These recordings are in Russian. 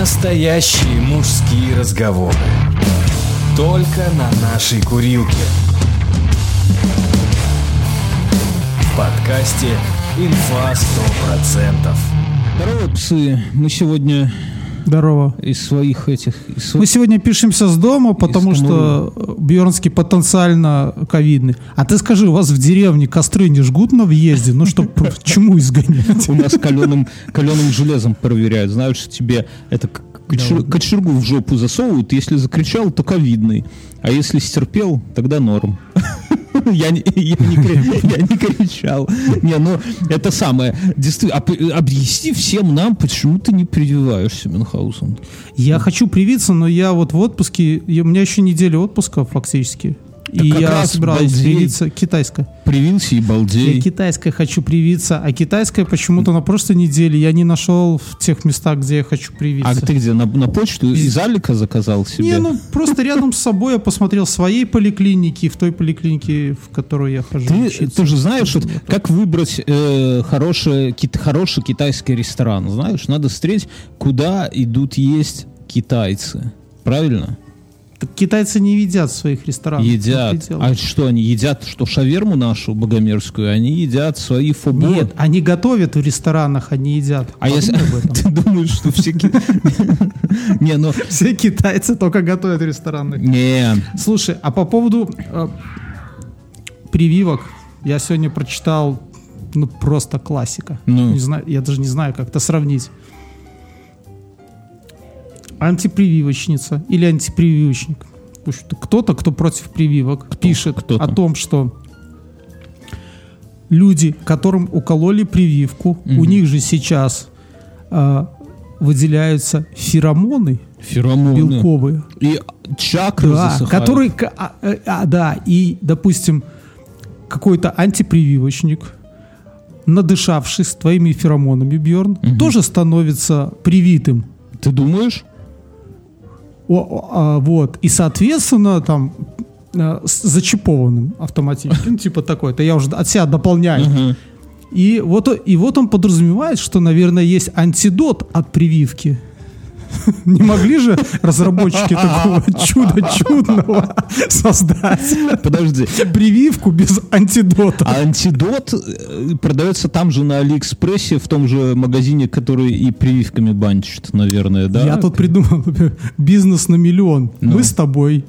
Настоящие мужские разговоры. Только на нашей курилке. В подкасте «Инфа 100%». Здорово, псы. Мы сегодня Здорово. из своих этих... из Мы сегодня пишемся с дома, потому что Бьернский потенциально ковидный. А ты скажи, у вас в деревне костры не жгут на въезде? Ну, чтобы чему изгонять? У нас каленым, каленым железом проверяют. Знаешь, что тебе это кочер- кочергу в жопу засовывают. Если закричал, то ковидный. А если стерпел, тогда норм. Я не, я, не, я не кричал. Не, ну это самое. Об- объясни всем нам, почему ты не прививаешься, Мюнхгаузен. Я хочу привиться, но я вот в отпуске, у меня еще неделя отпуска фактически. И я собираюсь балдей. привиться китайская. Привился и балдей. Я китайская хочу привиться, а китайская почему-то на прошлой неделе я не нашел в тех местах, где я хочу привиться. А ты где, на, на почту из Алика заказал себе? Не, ну просто рядом с собой я посмотрел в своей поликлинике в той поликлинике, в которую я хожу. Ты, ты же знаешь, вот, как выбрать э, хороший, кит- хороший китайский ресторан. Знаешь, надо встретить, куда идут есть китайцы. Правильно? Так китайцы не едят в своих ресторанах. едят. А что они едят? Что шаверму нашу богомерзкую? Они едят свои фобо. Нет, они готовят в ресторанах, они едят. А если Подумай ты думаешь, что все Не, ну Все китайцы только готовят в ресторанах. не. Слушай, а по поводу э, прививок, я сегодня прочитал, ну, просто классика. Ну. Не знаю, я даже не знаю, как это сравнить. Антипрививочница или антипрививочник. Кто-то, кто против прививок, пишет Кто-то. о том, что люди, которым укололи прививку, у них же сейчас э, выделяются феромоны Феромоны. белковые. И чакры Да, засыхают. который, к- а, э, а, да, и, допустим, какой-то антипрививочник, надышавшись твоими феромонами, Бьорн, тоже становится привитым. Ты думаешь? О, а, вот. И, соответственно, там э, с- зачипованным автоматически. Ну, типа такой. Это я уже от себя дополняю. Мгм. И вот, и вот он подразумевает, что, наверное, есть антидот от прививки. Не могли же разработчики такого чуда чудного создать Подожди. прививку без антидота? А антидот э, продается там же на Алиэкспрессе, в том же магазине, который и прививками банчит, наверное, да? Я тут придумал бизнес на миллион. Ну. Мы с тобой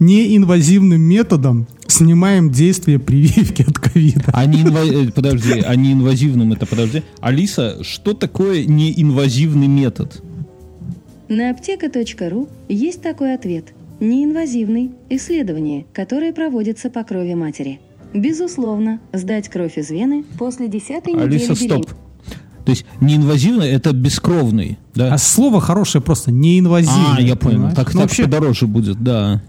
неинвазивным методом снимаем действие прививки от ковида. А не инва- э, подожди, а не инвазивным это, подожди. Алиса, что такое неинвазивный метод? На аптека.ру есть такой ответ. Неинвазивный. Исследование, которое проводится по крови матери. Безусловно, сдать кровь из вены после 10 недели Алиса, стоп. То есть неинвазивный это бескровный, да? А слово хорошее просто неинвазивное. А, я понял. Так, Ну, так вообще, подороже будет, да.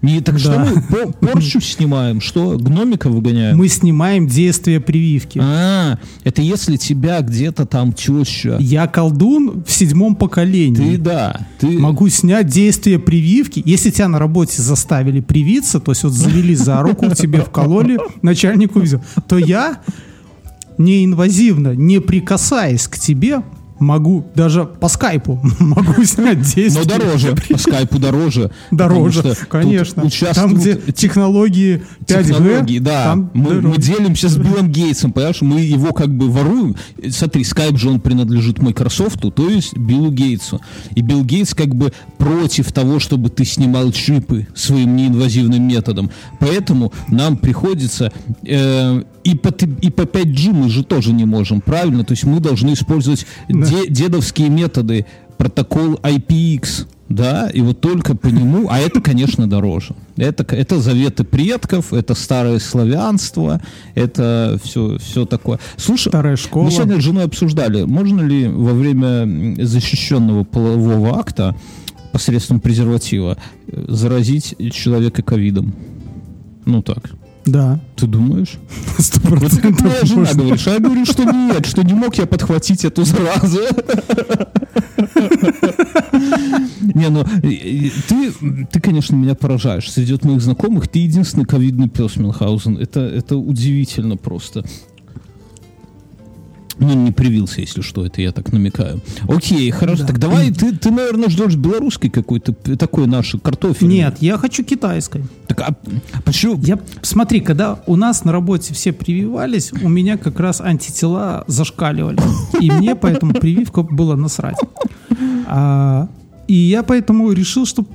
Не, так что Да. мы по- порчу снимаем? Что, гномика выгоняем? мы снимаем действие прививки. А, это если тебя где-то там теща. Я колдун в седьмом поколении. Ты, да. Ты... Могу снять действие прививки. Если тебя на работе заставили привиться, то есть вот завели за руку, тебе вкололи, начальнику взял, то я неинвазивно, не прикасаясь к тебе, могу даже по скайпу могу снять действие. Но дороже, по скайпу дороже. Дороже, конечно. Там, где те- технологии 5G, технологии, да. мы, мы делимся с Биллом Гейтсом, понимаешь? Мы его как бы воруем. Смотри, скайп же он принадлежит Microsoft, то есть Биллу Гейтсу. И Билл Гейтс как бы против того, чтобы ты снимал чипы своим неинвазивным методом. Поэтому нам приходится... э, и, по, и по 5G мы же тоже не можем, правильно? То есть мы должны использовать де- дедовские методы, протокол IPX, да, и вот только по нему, а это, конечно, дороже. Это, это заветы предков, это старое славянство, это все, все такое. Слушай, Старая школа. мы сегодня с женой обсуждали, можно ли во время защищенного полового акта посредством презерватива э, заразить человека ковидом? Ну так. Да, Ты думаешь? сто Вот процентов моя жена говорит, а я говорю, что нет, что не мог я подхватить эту заразу. Не, ну, ты, ты, конечно, меня поражаешь. Среди вот моих знакомых ты единственный ковидный пес Мюнхгаузен. Это, это удивительно просто. Ну, не привился, если что, это я так намекаю. Окей, хорошо. Так давай, ты, ты, наверное, ждешь белорусской какой-то, такой нашей картофель. Нет, я хочу китайской. Так, а почему? Я, смотри, когда у нас на работе все прививались, у меня как раз антитела зашкаливали. И мне поэтому прививка было насрать. А, и я поэтому решил, что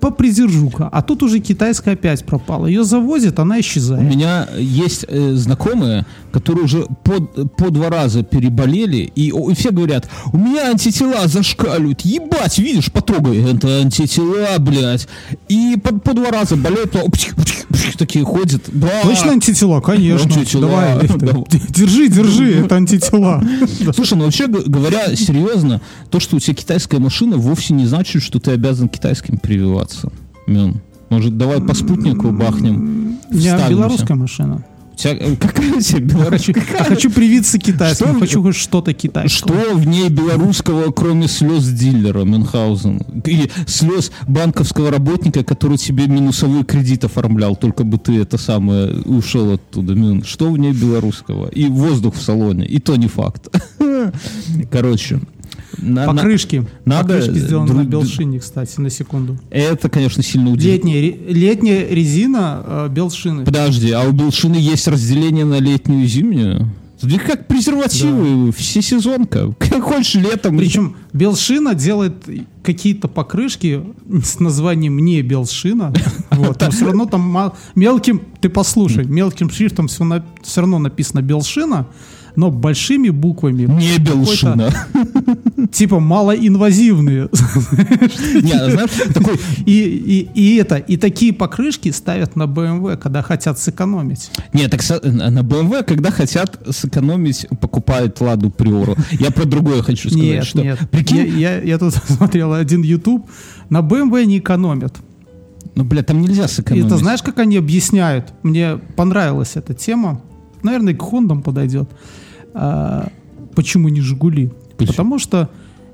попридержу-ка. А тут уже китайская опять пропала. Ее завозят, она У исчезает. меня есть э, знакомые, которые уже по, по два раза переболели, и, и все говорят, у меня антитела зашкаливают. Ебать, видишь, потрогай, это антитела, блядь. И по, по два раза болеют, а, пчих, пчих, пчих, такие ходят. Да. Точно антитела? Конечно. Антитела, Давай, это, да. держи, держи, это антитела. Слушай, ну вообще говоря серьезно, то, что у тебя китайская машина, вовсе не значит, что ты обязан китайским прививаться. Мин. Может, давай по спутнику бахнем? У меня белорусская машина. У тебя, э, какая у тебя белорусская? Я хочу привиться китайским, Что хочу что-то китайское. Что в ней белорусского, кроме слез дилера Мюнхгаузен? И слез банковского работника, который тебе минусовой кредит оформлял, только бы ты это самое ушел оттуда. Мюн. Что в ней белорусского? И воздух в салоне, и то не факт. Короче. На- на- Покрышки. надо, Покрышки сделаны друг- на белшине, кстати, на секунду. Это, конечно, сильно удивительно. Летняя, летняя резина э, белшины. Подожди, а у Белшины есть разделение на летнюю и зимнюю? Да как презервативы, всесезонка. Как хочешь летом. Причем белшина делает какие-то покрышки с названием не белшина. Вот, но все равно там мелким, ты послушай, мелким шрифтом все, равно написано белшина, но большими буквами. Не Белшина. Типа малоинвазивные. Не, знаешь, такой И, и, и это, и такие покрышки ставят на BMW, когда хотят сэкономить. Нет, так на BMW, когда хотят сэкономить, покупают Ладу Приору. Я про другое хочу сказать. Нет, что, нет. Прикинь, Я, я- я тут смотрел один YouTube. На BMW не экономят. ну, бля, там нельзя сэкономить. это знаешь, как они объясняют? Мне понравилась эта тема. Наверное, к Хондам подойдет. А, почему не Жигули? Почему? Потому что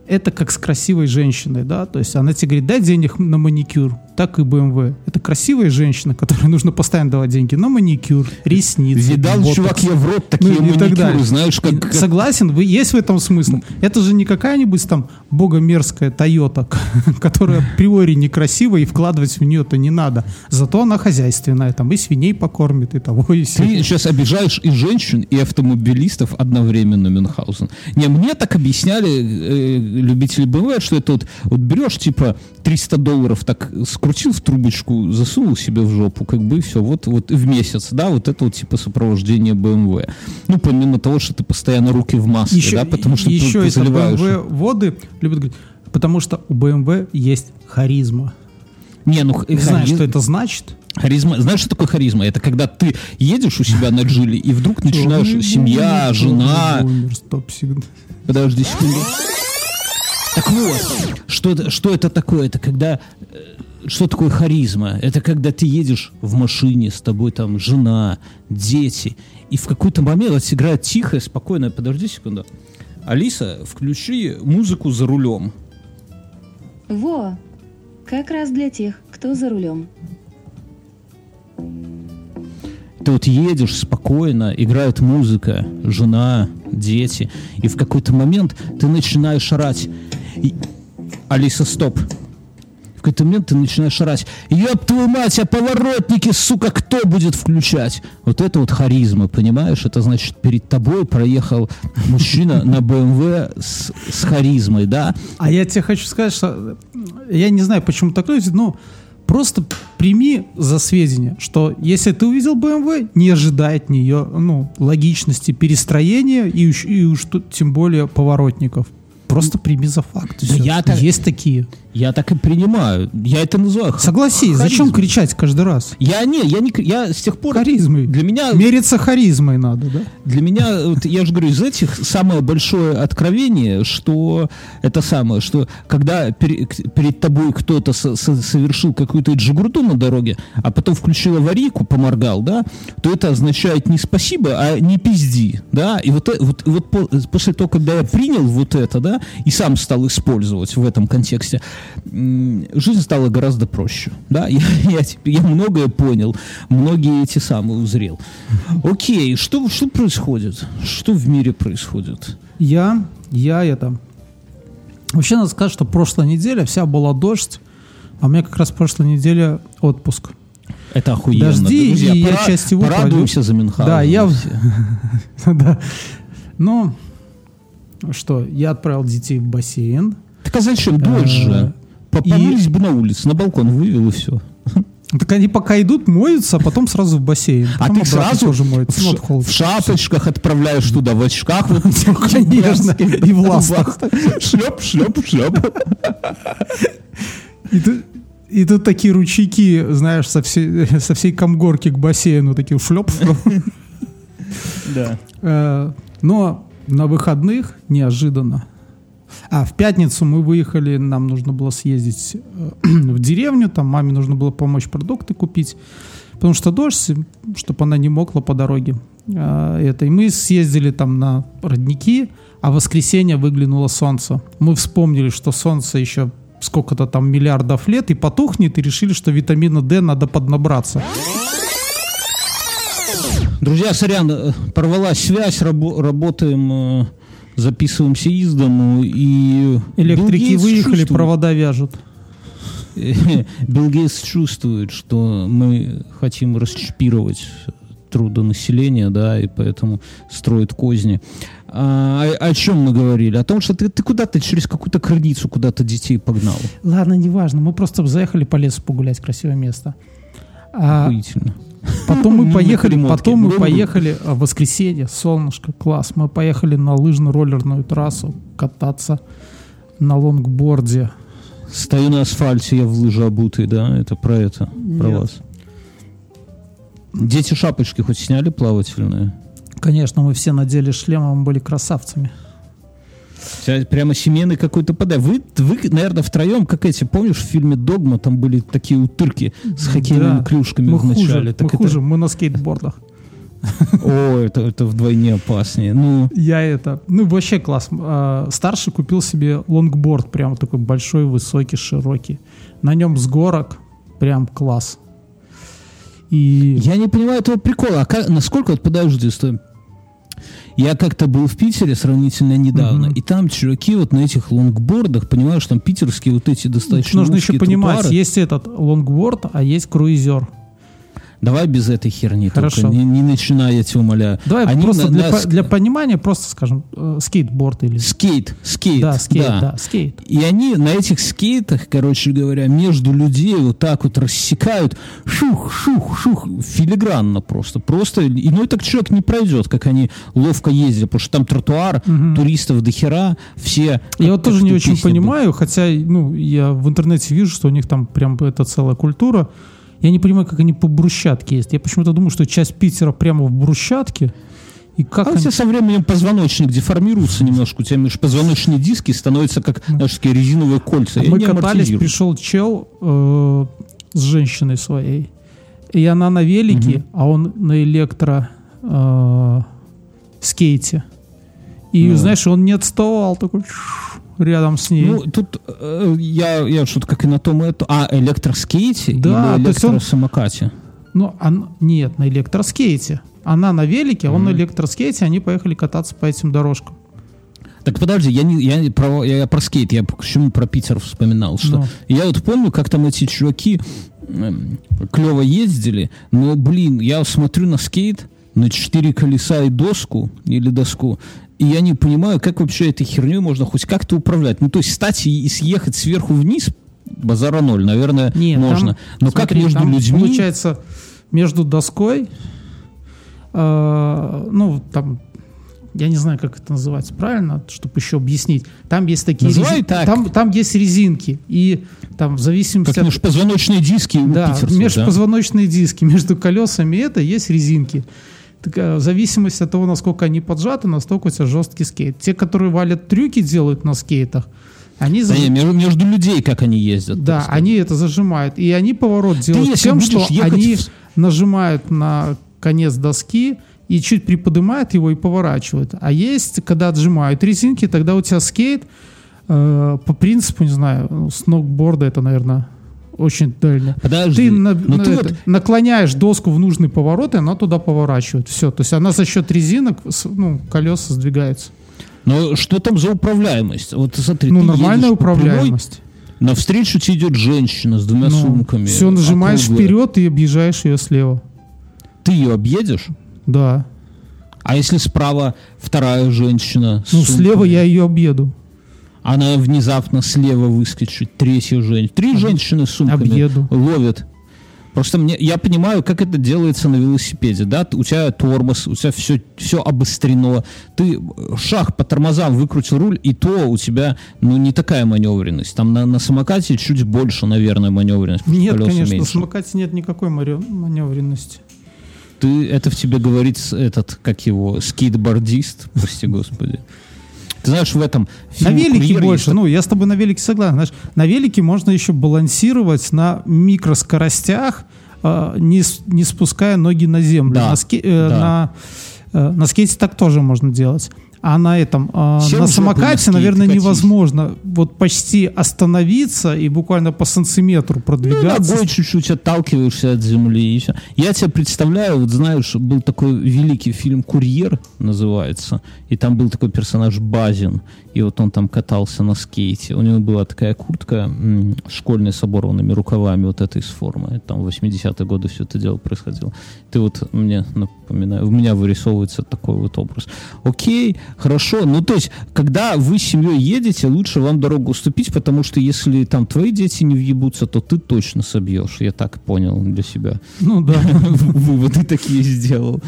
это как с красивой женщиной, да, то есть она тебе говорит, дай денег на маникюр, так и BMW. Это красивая женщина, которой нужно постоянно давать деньги на маникюр, ресницы, Видал, ботокс. чувак, я в рот такие Ну, и так маникюры, далее. знаешь, как... как- Согласен, вы есть в этом смысл. Это же не какая-нибудь там богомерзкая Тойота, которая априори некрасивая, и вкладывать в нее-то не надо. Зато она хозяйственная, там и свиней покормит, и того, и Ты сего. сейчас обижаешь и женщин, и автомобилистов одновременно, Мюнхгаузен. Не, мне так объясняли э, любители BMW, что это вот, вот берешь, типа, 300 долларов так скрутил в трубочку, засунул себе в жопу, как бы и все, вот, вот в месяц, да, вот это вот типа сопровождение BMW. Ну, помимо того, что ты постоянно руки в маске, Еще, да, потому что еще ты, ты заливаешь. BMW воды любят говорить, потому что у BMW есть харизма. Не, ну, х- Не знаю, хариз- что это значит. Харизма, знаешь, что такое харизма? Это когда ты едешь у себя на джиле, и вдруг начинаешь семья, жена. Подожди секунду. Так вот, что, что это такое? Это когда... Что такое харизма? Это когда ты едешь в машине, с тобой там жена, дети, и в какой-то момент вот играет тихо, спокойно. Подожди секунду. Алиса, включи музыку за рулем. Во! Как раз для тех, кто за рулем. Ты вот едешь спокойно, играет музыка, жена, дети, и в какой-то момент ты начинаешь орать. И- Алиса, стоп. Какой-то момент ты начинаешь орать. Ёб твою мать, а поворотники, сука, кто будет включать? Вот это вот харизма, понимаешь? Это значит, перед тобой проехал мужчина на БМВ с, с харизмой, да? А я тебе хочу сказать, что э, я не знаю, почему так происходит, но просто прими за сведения, что если ты увидел BMW, не ожидай от нее ну, логичности перестроения и уж, и уж тут тем более поворотников. Просто прими за факт. Да я так- Есть такие. Я так и принимаю. Я это называю Согласись, зачем харизмой. кричать каждый раз? Я не, я не, я с тех пор... Харизмой. Для меня Мериться харизмой надо, да? Для меня, вот я же говорю, из этих самое большое откровение, что это самое, что когда к- перед тобой кто-то со- со- совершил какую-то джигурду на дороге, а потом включил аварийку, поморгал, да, то это означает не спасибо, а не пизди, да, и вот, э- вот, вот по- после того, когда я принял вот это, да, и сам стал использовать в этом контексте, жизнь стала гораздо проще, да, я, я, я многое понял, многие эти самые узрел. Окей, что, что происходит? Что в мире происходит? Я, я это... Вообще надо сказать, что прошлая неделя вся была дождь, а у меня как раз прошлой неделе отпуск. Это охуенно. Дожди, Друзья, и я пора- часть его порадуемся пройду. за Мюнхгаузена Да, я- да. Ну, что, я отправил детей в бассейн. Так а зачем? Дождь же. Э, По- и- Помылись бы на улице, на балкон вывел и все. Так они пока идут, моются, а потом сразу в бассейн. А ты сразу тоже в, моются. Ну, ш- в шапочках отправляешь туда, в очках. Вот, Конечно, и в ластах. Шлеп, шлеп, шлеп. И тут, и тут такие ручейки, знаешь, со всей, со всей комгорки к бассейну, такие шлеп. Да. Э, Но на выходных неожиданно. А в пятницу мы выехали, нам нужно было съездить э, в деревню, там маме нужно было помочь продукты купить, потому что дождь, чтобы она не мокла по дороге. А, Это. И мы съездили там на родники, а в воскресенье выглянуло солнце. Мы вспомнили, что солнце еще сколько-то там миллиардов лет и потухнет, и решили, что витамина D надо поднабраться. Друзья, сорян, э, порвалась связь, рабо- работаем, э, записываемся из дому, и... Электрики выехали, чувствует- провода вяжут. Билл Гейтс чувствует, что мы хотим расчипировать трудонаселение, да, и поэтому строит козни. А, о, о чем мы говорили? О том, что ты, ты куда-то через какую-то крыницу куда-то детей погнал. Ладно, неважно. Мы просто заехали по лесу погулять, красивое место. А Охуительно. Потом мы поехали, потом мы поехали а, в воскресенье, солнышко, класс. Мы поехали на лыжно-роллерную трассу кататься на лонгборде. Стою на асфальте, я в лыжи обутый, да? Это про это, про Нет. вас. Дети шапочки хоть сняли плавательные? Конечно, мы все надели шлемы, мы были красавцами. Прямо семейный какой-то подай. Вы, вы, наверное, втроем, как эти, помнишь, в фильме «Догма» там были такие утырки с хоккейными Да. клюшками Мы в начале. хуже, мы Так это- хуже, мы на скейтбордах. О, это, это вдвойне опаснее. Ну, Я это, ну вообще класс. А, Старший купил себе лонгборд, прям такой большой, высокий, широкий. На нем с горок, прям класс. И я не понимаю этого прикола. А как- насколько, вот подожди, стой. Я как-то был в Питере сравнительно недавно, Мгм. и там чуваки вот на этих лонгбордах, понимаешь, там питерские вот эти достаточно нужно еще понимать, тротуары. есть этот лонгборд, а есть круизер. Давай без этой херни Хорошо. только, не, не начинай, я тебя умоляю. Давай Они просто на- для, на по- для понимания просто скажем э, скейтборд или Скейт, скейт. да скейт, да. скейт. И они на этих скейтах, короче говоря, между людей вот так вот рассекают, шух, шух, шух, филигранно просто. Просто иной так человек не пройдет, как они ловко ездили, потому что там тротуар, туристов до хера, все... Я вот тоже не очень понимаю, хотя ну я в интернете вижу, что у них там прям это целая культура. Я не понимаю, как они по брусчатке ездят. Я почему-то думаю, что часть Питера прямо в брусчатке. И как А у они... тебя со временем позвоночник деформируется немножко, у тебя межпозвоночные диски становятся как, знаешь, такие резиновые кольца. Мы катались, пришел чел э, с женщиной своей. И она на велике, а он на электро э, скейте. И, Ну. знаешь, он не отставал, такой рядом с ней. Ну, тут э, я, я что-то как и на том это. А, электроскейте Да, или он- электросамокате? Ну, он- нет, на электроскейте. Она на велике, а он на электроскейте, они поехали кататься по этим дорожкам. Так подожди, я не, я не про, я про скейт, я почему про Питер вспоминал, что Ну. я вот помню, как там эти чуваки клево ездили, но, блин, я смотрю на скейт, на четыре колеса и доску, или доску, и я не понимаю, как вообще этой херней можно хоть как-то управлять. Ну, то есть встать и, съехать сверху вниз, базара ноль, наверное, Нет, можно. там, но как смотри, между там людьми... Получается, между доской, э, ну, там, я не знаю, как это называется правильно, чтобы еще объяснить. Там есть такие Называй рези- так. Там, там есть резинки. И там в зависимости Как межпозвоночные диски да, питерцев, да? межпозвоночные диски между колесами это есть резинки. В зависимости от того, насколько они поджаты, настолько у тебя жесткий скейт. Те, которые валят трюки, делают на скейтах, они, Да заж- не, между, между людей, как они ездят. да, они это зажимают. И они поворот делают если тем, что они в- нажимают на конец доски, и чуть приподнимает его и поворачивает. А есть, когда отжимают резинки, тогда у тебя скейт э, по принципу, не знаю, ну, сноуборда это, наверное, очень дально. Подожди, Ты, на- ну на ты это, вот- наклоняешь доску в нужный поворот, и она туда поворачивает. Все. То есть она за счет резинок, ну, колеса сдвигаются. Но что там за управляемость? Вот смотри, ну, нормальная управляемость. навстречу тебе идет женщина с двумя сумками. все Ну, нажимаешь округлая. вперед и объезжаешь ее слева. Ты ее объедешь? Да. А если справа вторая женщина? с Ну, сумками? слева я ее объеду. Она внезапно слева выскочит, третья женщина. Три женщины с сумками объеду. ловят. Просто мне, я понимаю, как это делается на велосипеде, да? У тебя тормоз, у тебя все, все обострено. Ты э, шаг по тормозам выкрутил руль, и то у тебя, ну, не такая маневренность. Там на, на самокате чуть больше, наверное, маневренность. Нет, конечно, на меньше. самокате нет никакой маневренности. Ты, это в тебе говорит этот, как его, скейтбордист, прости господи. Ты знаешь, в этом На велике больше. есть Ну, я с тобой на велике согласен. Знаешь, на велике можно еще балансировать на микроскоростях, э, не, не спуская ноги на землю. Да, На, ски- э, да. на, э, на скейте так тоже можно делать. А на этом, э, на самокате, наверное, катись. невозможно вот почти остановиться и буквально по сантиметру Ну, продвигаться. ногой чуть-чуть отталкиваешься от земли и все. Я тебя представляю, вот знаешь, был такой великий фильм «Курьер» называется, и там был такой персонаж Базин, и вот он там катался на скейте. У него была такая куртка м, школьная с оборванными рукавами, вот этой из формы. Там в 80-е годы все это дело происходило. Ты вот мне напоминаю, у меня вырисовывается такой вот образ. Окей, хорошо. Ну, то есть, когда вы с семьей едете, лучше вам дорогу уступить, потому что если там твои дети не въебутся, то ты точно собьешь. Я так понял для себя. Ну да. Выводы такие сделал.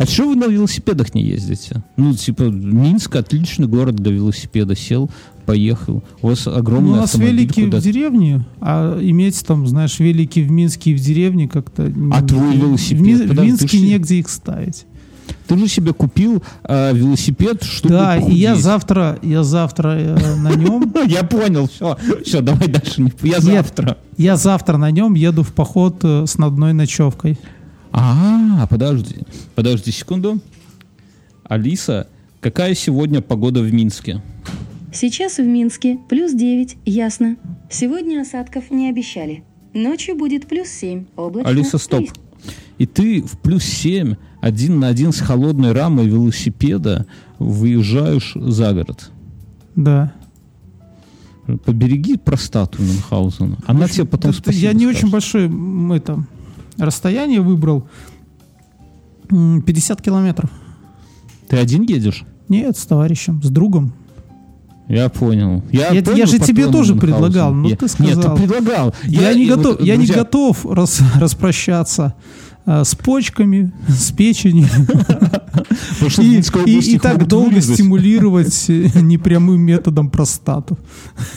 А что вы на велосипедах не ездите? Ну, типа, Минск отличный город для велосипеда. Сел, поехал. У вас огромный Ну, у нас автомобиль велики в деревне, а иметь там, знаешь, велики в Минске и в деревне как-то... А твой велосипед? В, Ми- в Минске ж- негде их ставить. Ты же себе купил а, велосипед, чтобы да, и я похудеть. завтра, я завтра э, на нем, Я понял, все, все, давай дальше. Я завтра. я завтра на нем еду в поход э, с надной ночевкой. А, подожди, подожди секунду. Алиса, какая сегодня погода в Минске? Сейчас в Минске плюс 9, ясно. Сегодня осадков не обещали. Ночью будет плюс 7, облачно. Алиса, стоп. И ты в плюс 7, один на один с холодной рамой велосипеда выезжаешь за город. Да. Побереги простату Мюнхгаузена. Она тебе потом Да, спасибо Я не скажет. очень большое это, расстояние выбрал. М, 50 километров. Ты один едешь? Нет, с товарищем, с другом. Я понял. Я, Я- понял я же тебе тоже предлагал, ну Я- ты Нет, сказал. ты предлагал. Я, не, и вот, готов, я не готов рас- распрощаться э, с почками, с печенью и, так долго вырезать. стимулировать э, непрямым методом простату.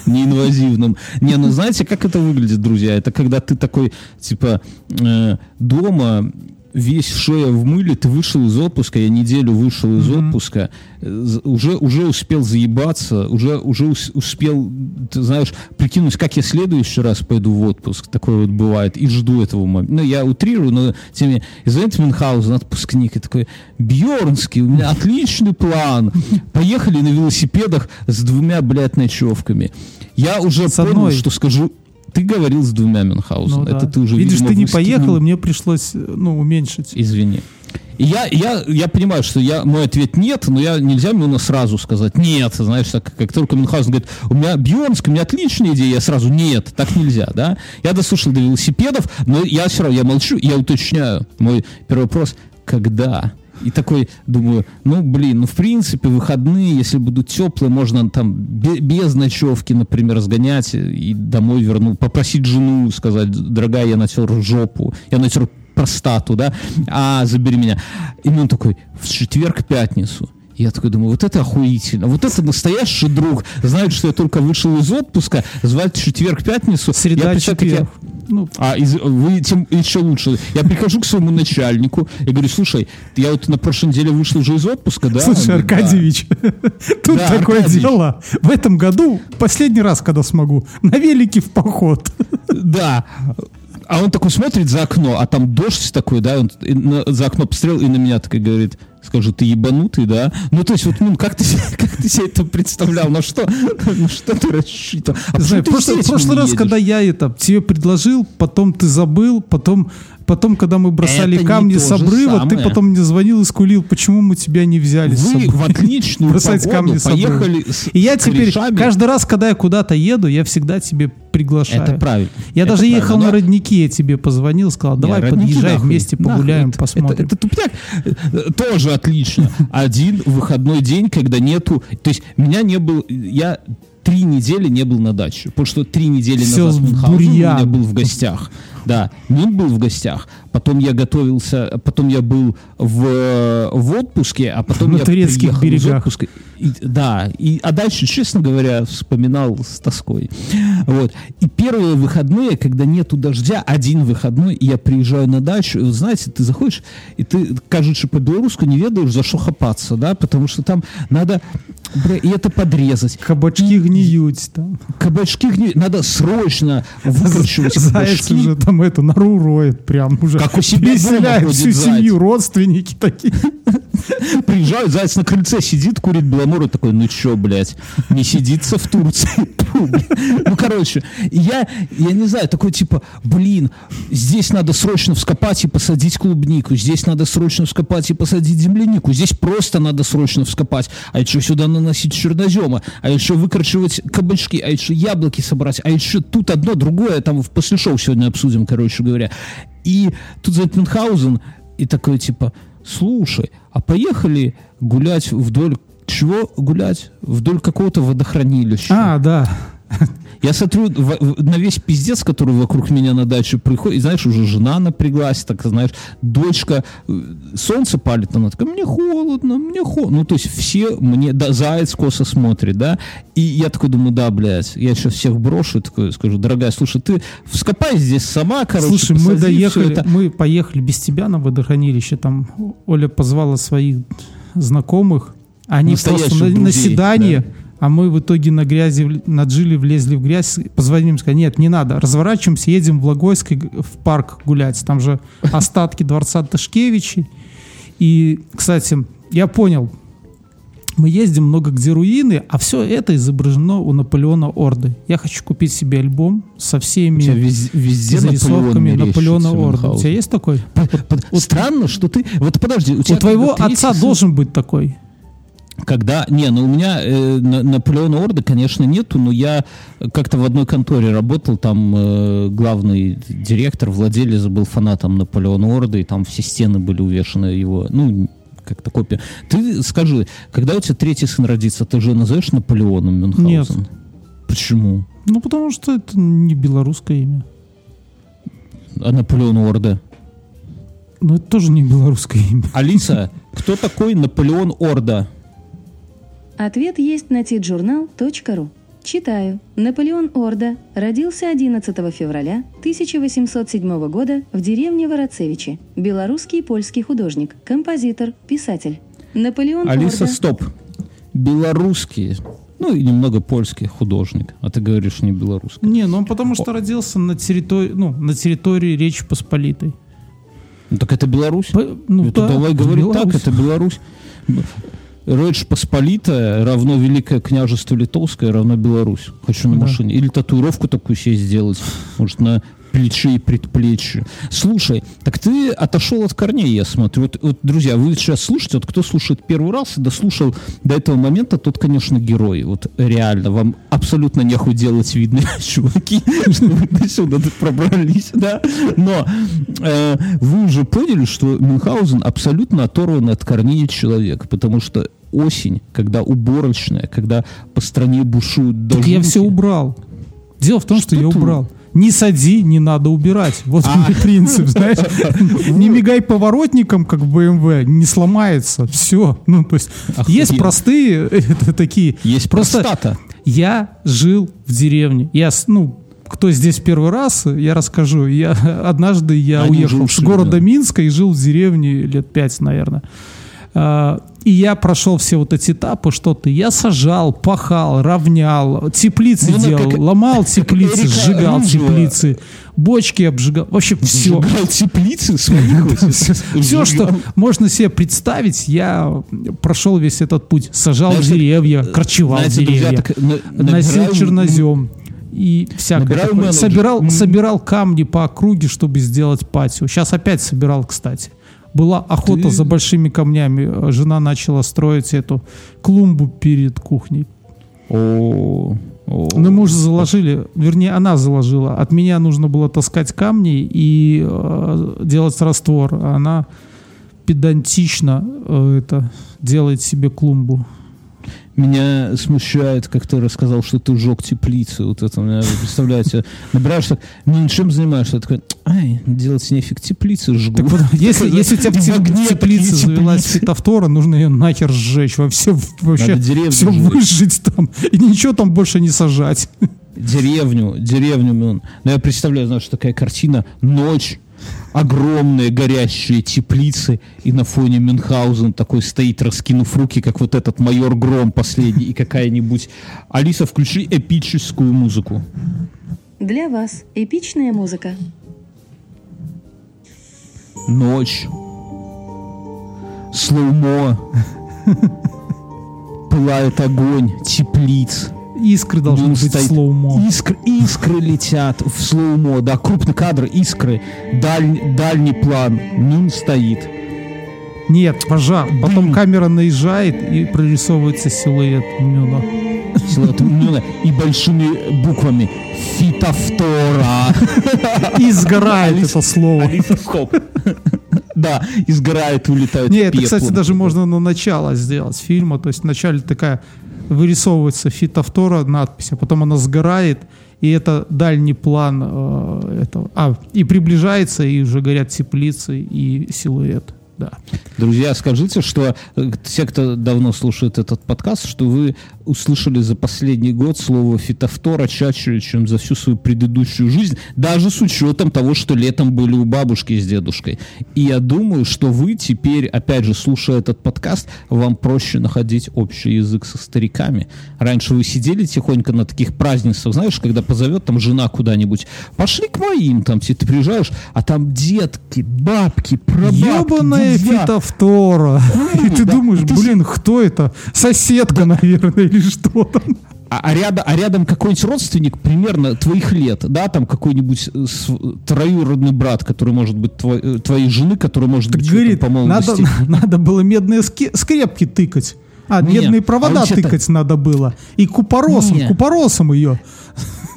неинвазивным. Не, ну знаете, как это выглядит, друзья? Это когда ты такой, типа, э, дома весь шея в мыле, ты вышел из отпуска, я неделю вышел из отпуска, э, з- уже, уже успел заебаться, уже, уже ус- успел, ты знаешь, прикинуть, как я в следующий раз пойду в отпуск, такое вот бывает, и жду этого момента. Ну, я утрирую, но тем не менее, и знаете, Мюнхгаузен, отпускник, и такой, Бьернский, у меня отличный план, поехали на велосипедах с двумя, блядь, ночевками. Я уже С понял, одной. что скажу, ты говорил с двумя Мюнхгаузен, Ну это да. ты уже, Видишь, видимо, ты не выскинул. поехал, и мне пришлось ну, уменьшить. Извини. И я, я, я понимаю, что я, мой ответ нет, но я, нельзя мне сразу сказать нет. Знаешь, так, как только Мюнхгаузен говорит, у меня Бьернск, у меня отличная идея, я сразу нет, так нельзя, да? Я дослушал до велосипедов, но я все равно, я молчу, я уточняю. Мой первый вопрос, когда? И такой думаю, ну блин, ну в принципе выходные, если будут теплые, можно там бе- без ночевки, например, сгонять и домой верну, попросить жену, сказать, дорогая, я натер жопу, я натер простату, да, а забери меня. И он такой, в четверг, пятницу. Я такой думаю, вот это охуительно, вот это настоящий друг. Знает, что я только вышел из отпуска, звать в четверг, пятницу. Среда, я четверг. Ну, а из- вы тем еще лучше. Я прихожу к своему начальнику и говорю, слушай, я вот на прошлой неделе вышел уже из отпуска, да? Слушай, Да. Аркадьевич, тут Да, такое Аркадьевич. дело. В этом году, последний раз, когда смогу, на велике в поход. Да. А он такой смотрит за окно, а там дождь такой, да, он на- за окно посмотрел и на меня такой говорит, скажи, ты ебанутый, да? Ну, то есть, вот, ну, как ты, как ты себе это представлял? На что, на что ты рассчитывал? А в ты с прошлый, прошлый раз, едешь? когда я это тебе предложил, потом ты забыл, потом, потом когда мы бросали Это камни с обрыва, ты самое. потом мне звонил и скулил, почему мы тебя не взяли с Вы собой. в отличную Бросать погоду камни с обрыва. поехали с И я с теперь, корешами. каждый раз, когда я куда-то еду, я всегда тебе приглашаю. Это правильно. Я Это даже ехал правильно, на но- родники, я тебе позвонил, сказал, давай Не, родники подъезжай нахуй, вместе нахуй, погуляем, это- посмотрим. Это, это тупняк. Э, Тоже отлично. Один выходной день, когда нету... То есть меня не был... Я три недели не был на даче. Потому что три недели Всё назад Мюнхгаузен у меня был в гостях. Да, Мюн был в гостях. Потом я готовился... Потом я был в, в отпуске, а потом На я турецких приехал из берегах. отпуска. И- да, и, а дальше, честно говоря, вспоминал с тоской. Вот. И первые выходные, когда нету дождя, один выходной, и я приезжаю на дачу, и, знаете, ты заходишь, и ты, кажется, по-белорусски не ведаешь, за что хапаться, да, потому что там надо, бля, и это подрезать. Кабачки гниют там. Кабачки гниют, надо срочно выкручивать Заяц кабачки. уже там это нору роет прям уже. Как у себя дома всю заяц. семью, родственники такие. Приезжают, заяц на крыльце сидит, курит беломор, и такой, ну чё, блядь, не сидится в Турции. Ну, короче, я, я не знаю, такой типа, блин, здесь надо срочно вскопать и посадить клубнику, здесь надо срочно вскопать и посадить землянику, здесь просто надо срочно вскопать, а еще сюда наносить чернозема, а еще выкручивать кабачки, а еще яблоки собрать, а еще тут одно, другое, там в после шоу сегодня обсудим, короче говоря. И тут за Мюнхгаузен, и такой типа, слушай, а поехали гулять вдоль чего гулять? Вдоль какого-то водохранилища. А, да. Я смотрю в- на весь пиздец, который вокруг меня на даче приходит, и знаешь, уже жена напряглась, так знаешь, дочка, э, солнце палит, она такая, мне холодно, мне холодно. Ну, то есть все мне, да, заяц косо смотрит, да, и я такой думаю, да, блядь, я сейчас всех брошу, такой скажу, дорогая, слушай, ты вскопай здесь сама, короче, Слушай, мы доехали, это». мы поехали без тебя на водохранилище. Там Оля позвала своих знакомых. Они Настоящих просто на, на друзей, седание, да. А мы в итоге на грязи, в- на джиле влезли в грязь. Позвоним, сказали, нет, не надо, разворачиваемся, едем в г- в парк гулять. Там же остатки дворца Ташкевичей. И, кстати, я понял, мы ездим много где руины, а все это изображено у Наполеона Орды. Я хочу купить себе альбом со всеми вез- везде зарисовками Наполеон Наполеона Орда. У тебя есть такой? Под- под- Странно, что ты... Вот подожди, у тебя У твоего отца сын- должен быть такой. Когда... Не, ну у меня э, на- Наполеона Орда, конечно, нету, но я как-то в одной конторе работал, там э, главный директор, владелец был фанатом Наполеона Орда, и там все стены были увешаны его, ну, как-то копия. Ты скажи, когда у тебя третий сын родится, ты же назовешь Наполеоном Мюнхгаузен? Нет. Почему? Ну, потому что это не белорусское имя. А Наполеон Орда? Но это тоже не белорусское имя. Алиса, кто такой Наполеон Орда? Ответ есть на titjournal.ru. Читаю. Наполеон Орда родился 11 февраля 1807 года в деревне Ворацевичи. Белорусский и польский художник, композитор, писатель. Наполеон Алиса, Орда стоп. Белорусский, ну и немного польский художник, а ты говоришь не белорусский. Не, ну он потому что родился на территории, ну, на территории Речи Посполитой. Ну так это Беларусь. По- ну, Это да, давай говорить Беларусь. так, это Беларусь. Речь Посполитая равно Великое княжество Литовское равно Беларусь. Хочу на машине. Или татуировку такую себе сделать. Может, на плече и предплечье. Слушай, так ты отошел от корней, я смотрю. Вот, вот, друзья, вы сейчас слушаете, вот кто слушает первый раз и дослушал до этого момента, тот, конечно, герой. Вот реально, вам абсолютно нехуй делать, видно, чуваки, что вы до сюда пробрались, да. Но э, вы уже поняли, что Мюнхгаузен абсолютно оторван от корней человек, потому что осень, когда уборочная, когда по стране бушуют Так дожди. я все убрал. Дело в том, что, Что я убрал. Не сади, не надо убирать. Вот А. принцип, знаешь. Не мигай поворотником, как в BMW, не сломается. Все. Ну, то есть, есть простые это, такие. Есть Просто я жил в деревне. Я, ну, кто здесь первый раз, я расскажу. Я, однажды я Они уехал с города да. Минска и жил в деревне лет пять, наверное. А, И я прошел все вот эти этапы, что ты, я сажал, пахал, равнял, теплицы Ну, ну, делал, как- ломал теплицы, сжигал Рыжева. теплицы, бочки обжигал, вообще все. Сжигал теплицы своих. Все, что можно себе представить, я прошел весь этот путь. Сажал деревья, корчевал Знаете, друзья, деревья, носил чернозем и всякое. Собирал, собирал камни по округе, чтобы сделать патио. Сейчас опять собирал, кстати. Была охота Ты- за большими камнями. Жена начала строить эту клумбу перед кухней. О, о. Ну, мы уже заложили, вернее, она заложила. От меня нужно было таскать камни и э, делать раствор. А она педантично э, это делает себе клумбу. Меня смущает, как ты рассказал, что ты сжег теплицы. Вот это, меня, представляете, набираешь так, ну чем занимаешься? Я такой, ай, делать нефиг, теплицы жгу. Так вот, если, если у тебя в огне такие завелась фитофтора, нужно ее нахер сжечь. Вообще деревню все сжечь. выжить там. И ничего там больше не сажать. Деревню, деревню. ну, Ну, я представляю, знаешь, такая картина, ночь, огромные горящие теплицы, и на фоне Мюнхгаузен такой стоит, раскинув руки, как вот этот майор Гром последний, и какая-нибудь... Алиса, включи эпическую музыку. Для вас эпичная музыка. Ночь. Slow-mo. Пылает огонь, теплиц. Искры должны Мюн быть стоит. slow-mo. Искры, искры летят в slow-mo, да, крупный кадр, искры, даль- дальний план, Мюн стоит. Нет, пожар. Потом Дым. камера наезжает и прорисовывается силуэт Мюна. Силуэт Мюна и большими буквами «Фитофтора». И сгорает это слово. Да, и сгорает, улетает Нет, это, кстати, даже можно на начало сделать фильма. То есть вначале такая вырисовывается фитофтора надпись, а потом она сгорает, и это дальний план э, этого. А, и приближается, и уже горят теплицы и силуэт. Да. Друзья, скажите, что э, те, кто давно слушает этот подкаст, что вы услышали за последний год слово фитофтора чаще, чем за всю свою предыдущую жизнь, даже с учетом того, что летом были у бабушки с дедушкой. И я думаю, что вы теперь, опять же, слушая этот подкаст, вам проще находить общий язык со стариками. Раньше вы сидели тихонько на таких празднествах, знаешь, когда позовет там жена куда-нибудь, пошли к моим, там, ты приезжаешь, а там детки, бабки, прабабки, Ебаная дядя. фитофтора. И ты думаешь, блин, кто это? Соседка, наверное, или что там? А, а рядом, а рядом какой-нибудь родственник примерно твоих лет, да, там какой-нибудь э, троюродный брат, который может быть твой- э, твоей жены, который может быть что-то Говорит, по надо, молодости. надо было медные скрепки тыкать. А, Не, медные а провода что-то- тыкать надо было. И купоросом, Не. купоросом ее.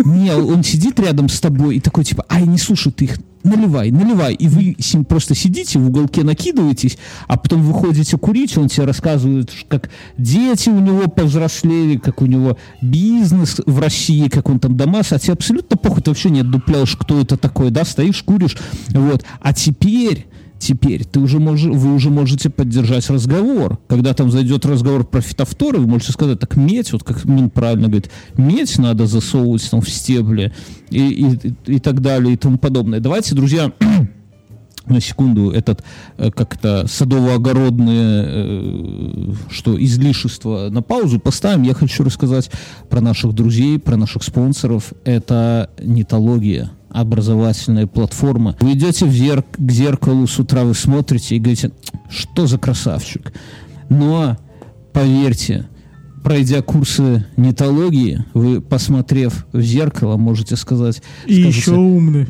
Не, он сидит рядом с тобой и такой типа, ай, не слушай ты их, наливай, наливай. И вы просто сидите, в уголке накидываетесь, а потом выходите курить, он тебе рассказывает, как дети у него повзрослели, как у него бизнес в России, как он там дома, а тебе абсолютно похуй, ты вообще не отдупляешь, кто это такой, да, стоишь, куришь, вот. А теперь Теперь ты уже можешь, вы уже можете поддержать разговор. Когда там зайдет разговор про фитофторы, вы можете сказать, так медь, вот как Мин правильно говорит, медь надо засовывать там в стебли и, и, и так далее и тому подобное. Давайте, друзья, на секунду этот э, как-то садово-огородные э, что излишества на паузу поставим. Я хочу рассказать про наших друзей, про наших спонсоров. Это нетология образовательная платформа. Вы идете в зерк- к зеркалу с утра, вы смотрите и говорите, что за красавчик. Но, поверьте, пройдя курсы нетологии, вы, посмотрев в зеркало, можете сказать... И скажете, еще умный.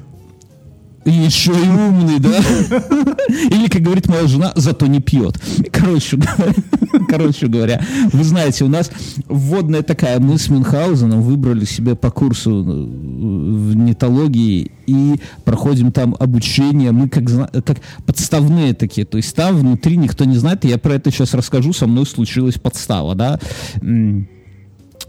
И еще и умный, да? Или, как говорит моя жена, зато не пьет. Короче короче говоря, вы знаете, у нас вводная такая, мы с Мюнхгаузеном выбрали себе по курсу э, в нетологии и проходим там обучение, мы как, как подставные такие, то есть там внутри никто не знает, и я про это сейчас расскажу, со мной случилась подстава, да,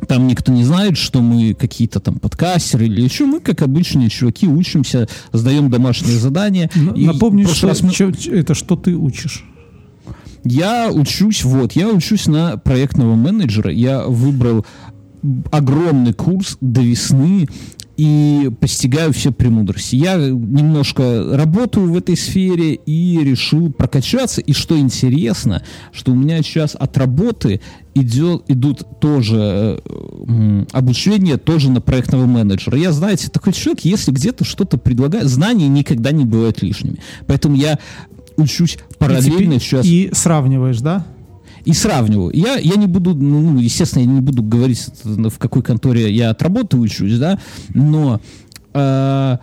там никто не знает, что мы какие-то там подкастеры или еще. Мы, как обычные чуваки, учимся, сдаем домашние задания. Н- И Напомни, в прошлый что, раз мы- чё- это что ты учишь? Я учусь, вот, я учусь на проектного менеджера. Я выбрал огромный курс до весны. И постигаю все премудрости. Я немножко работаю в этой сфере и решил прокачаться. И что интересно, что у меня сейчас от работы идет, идут тоже э, обучение тоже на проектного менеджера. Я, знаете, такой человек, если где-то что-то предлагаю, знания никогда не бывают лишними. Поэтому я учусь параллельно и, сейчас. И сравниваешь, да? И сравниваю. Я, я не буду, ну, естественно, я не буду говорить, в какой конторе я отработаю, учусь, да, но э,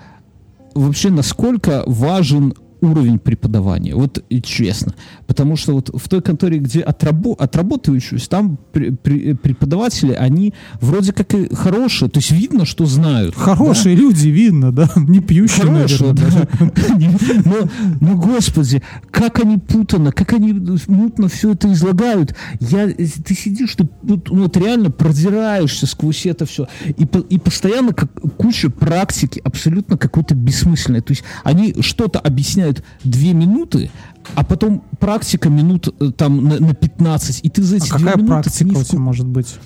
вообще насколько важен уровень преподавания, вот честно. Потому что вот в той конторе, где отрабо отработающуюсь, там при, при, преподаватели, они вроде как и хорошие, то есть видно, что знают. Хорошие да? люди, видно, да, не пьющие, Хорошие, наверное. Да. Но, но, господи, как они путано, как они мутно все это излагают. Я, ты сидишь, ты вот, вот реально продираешься сквозь это все. И, и постоянно как куча практики абсолютно какой-то бессмысленной. То есть они что-то объясняют занимает 2 минуты, а потом практика минут э, там на, на 15, и ты за эти а какая минуты... практика у тебя может быть?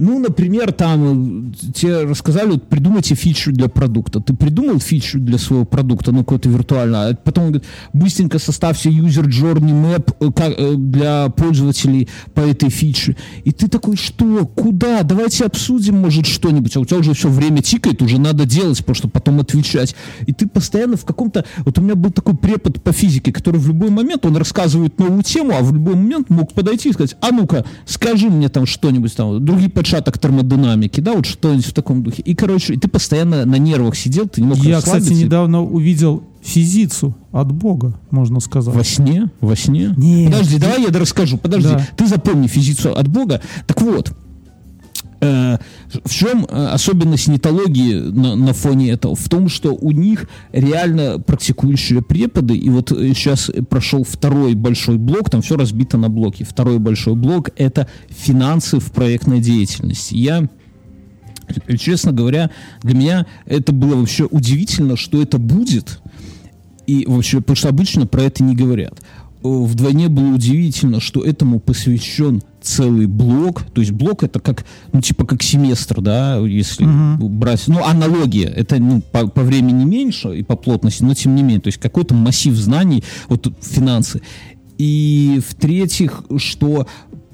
Ну, например, там э, тебе рассказали, вот, придумайте фичу для продукта. Ты придумал фичу для своего продукта, ну, какой-то виртуально, а потом говорит, быстренько составьте user journey map э, как, э, для пользователей по этой фиче. И ты такой, что, куда, давайте обсудим, может, что-нибудь. А у тебя уже все время тикает, уже надо делать, потому что потом отвечать. И ты постоянно в каком-то... Вот у меня был такой препод по физике, который в любой момент, он рассказывает новую тему, а в любой момент мог подойти и сказать, а ну-ка, скажи мне там что-нибудь там, другие отшаток термодинамики, да, вот что-нибудь в таком духе. И, короче, ты постоянно на нервах сидел, ты не мог Я, кстати, недавно увидел физицу от Бога, можно сказать. Во сне? Во сне? Нет. Подожди, давай я расскажу. Подожди, Да. ты запомни физицу от Бога. Так вот, в чем э, особенность нетологии на, на фоне этого? В том, что у них реально практикующие преподы, и вот э, сейчас прошел второй большой блок, там все разбито на блоки. Второй большой блок — это финансы в проектной деятельности. Я э, честно говоря, для меня это было вообще удивительно, что это будет. И вообще, потому что обычно про это не говорят. Э, Вдвойне было удивительно, что этому посвящен целый блок. То есть блок это как, ну, типа как семестр, да, если брать. Ну, аналогия. Это ну, по, по времени меньше и по плотности, но тем не менее. То есть какой-то массив знаний, вот финансы. И в-третьих, что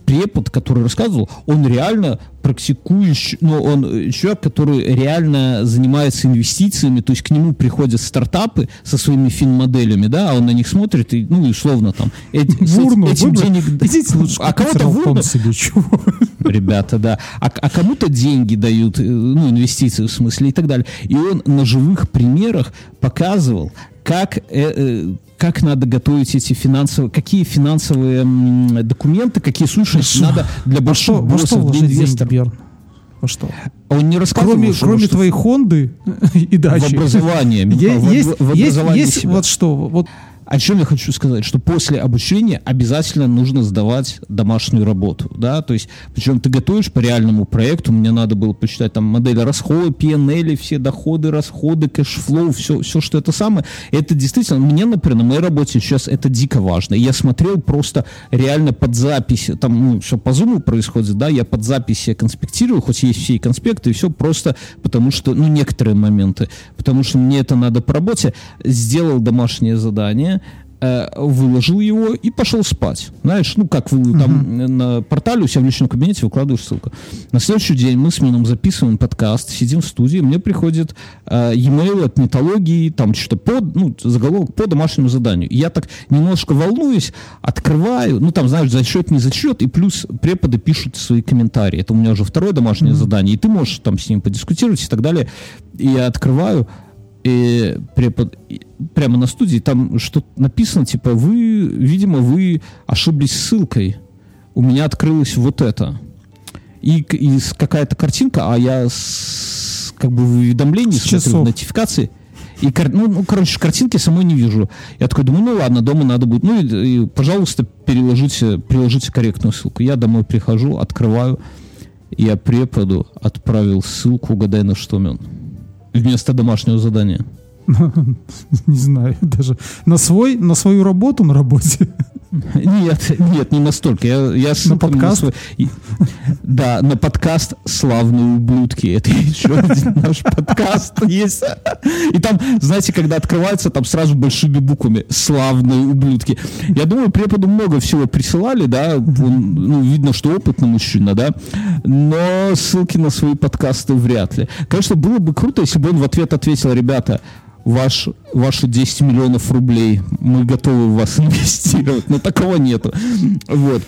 препод, который рассказывал, он реально практикующий, ну, он э, человек, который реально занимается инвестициями, то есть к нему приходят стартапы со своими фин-моделями, да, а он на них смотрит и, ну, и условно там, эти, Вурну, этим выбор- денег... Идите лучше а кого-то Вурну, себе, чего? ребята, да. А, а кому-то деньги дают, э, ну, инвестиции в смысле и так далее. И он на живых примерах показывал, как, э, э, как надо готовить эти финансовые, какие финансовые документы, какие сущности надо для что, больших во что вложить деньги, инвесторов. Берн? Во что? Он не рассказывал, Кроме, что- кроме что твоей Хонды и в дачи. образование, в Есть, обра- в есть, образование есть себя. вот что, вот О чем я хочу сказать, что после обучения обязательно нужно сдавать домашнюю работу, да, то есть, причем ты готовишь по реальному проекту, мне надо было почитать там модель расхода, P&L, все доходы, расходы, cash flow, все, все, что это самое, это действительно, мне, например, на моей работе сейчас это дико важно, я смотрел просто реально под запись, там, ну, все по зуму происходит, да, я под запись я конспектирую, хоть есть все и конспекты, и все просто потому что, ну, некоторые моменты, потому что мне это надо по работе, сделал домашнее задание, выложил его и пошел спать. Знаешь, ну как вы там э, на портале у себя в личном кабинете выкладываешь ссылку. На следующий день мы с Мином записываем подкаст, сидим в студии, мне приходит э, e-mail от нетологии, там что-то по, ну, заголовок по домашнему заданию. И я так немножко волнуюсь, открываю, ну там, знаешь, зачет, не зачет, и плюс преподы пишут свои комментарии. Это у меня уже второе домашнее задание, и ты можешь там с ним подискутировать и так далее. И я открываю, и препод... прямо на студии там что-то написано, типа, вы, видимо, вы ошиблись ссылкой. У меня открылось вот это. И, и какая-то картинка, а я с, как бы в уведомлении С смотрю, часов. в нотификации. И, ну, ну, короче, картинки самой не вижу. Я такой думаю, ну ладно, дома надо будет. Ну и, и, пожалуйста, переложите, приложите корректную ссылку. Я домой прихожу, открываю, я преподу отправил ссылку, угадай на что, Мен. Вместо домашнего задания. не знаю, даже на свой, на свою работу на работе. Нет, нет, не настолько. Я, я ссылками подкаст? свой- Да, на подкаст «Славные ублюдки». Это еще один наш подкаст есть. И там, знаете, когда открывается, там сразу большими буквами «Славные ублюдки». Я думаю, преподу много всего присылали, да, он, ну, видно, что опытный мужчина, да, но ссылки на свои подкасты вряд ли. Конечно, было бы круто, если бы он в ответ ответил, ребята, ваш, ваши 10 миллионов рублей, мы готовы в вас инвестировать, но такого нету. Вот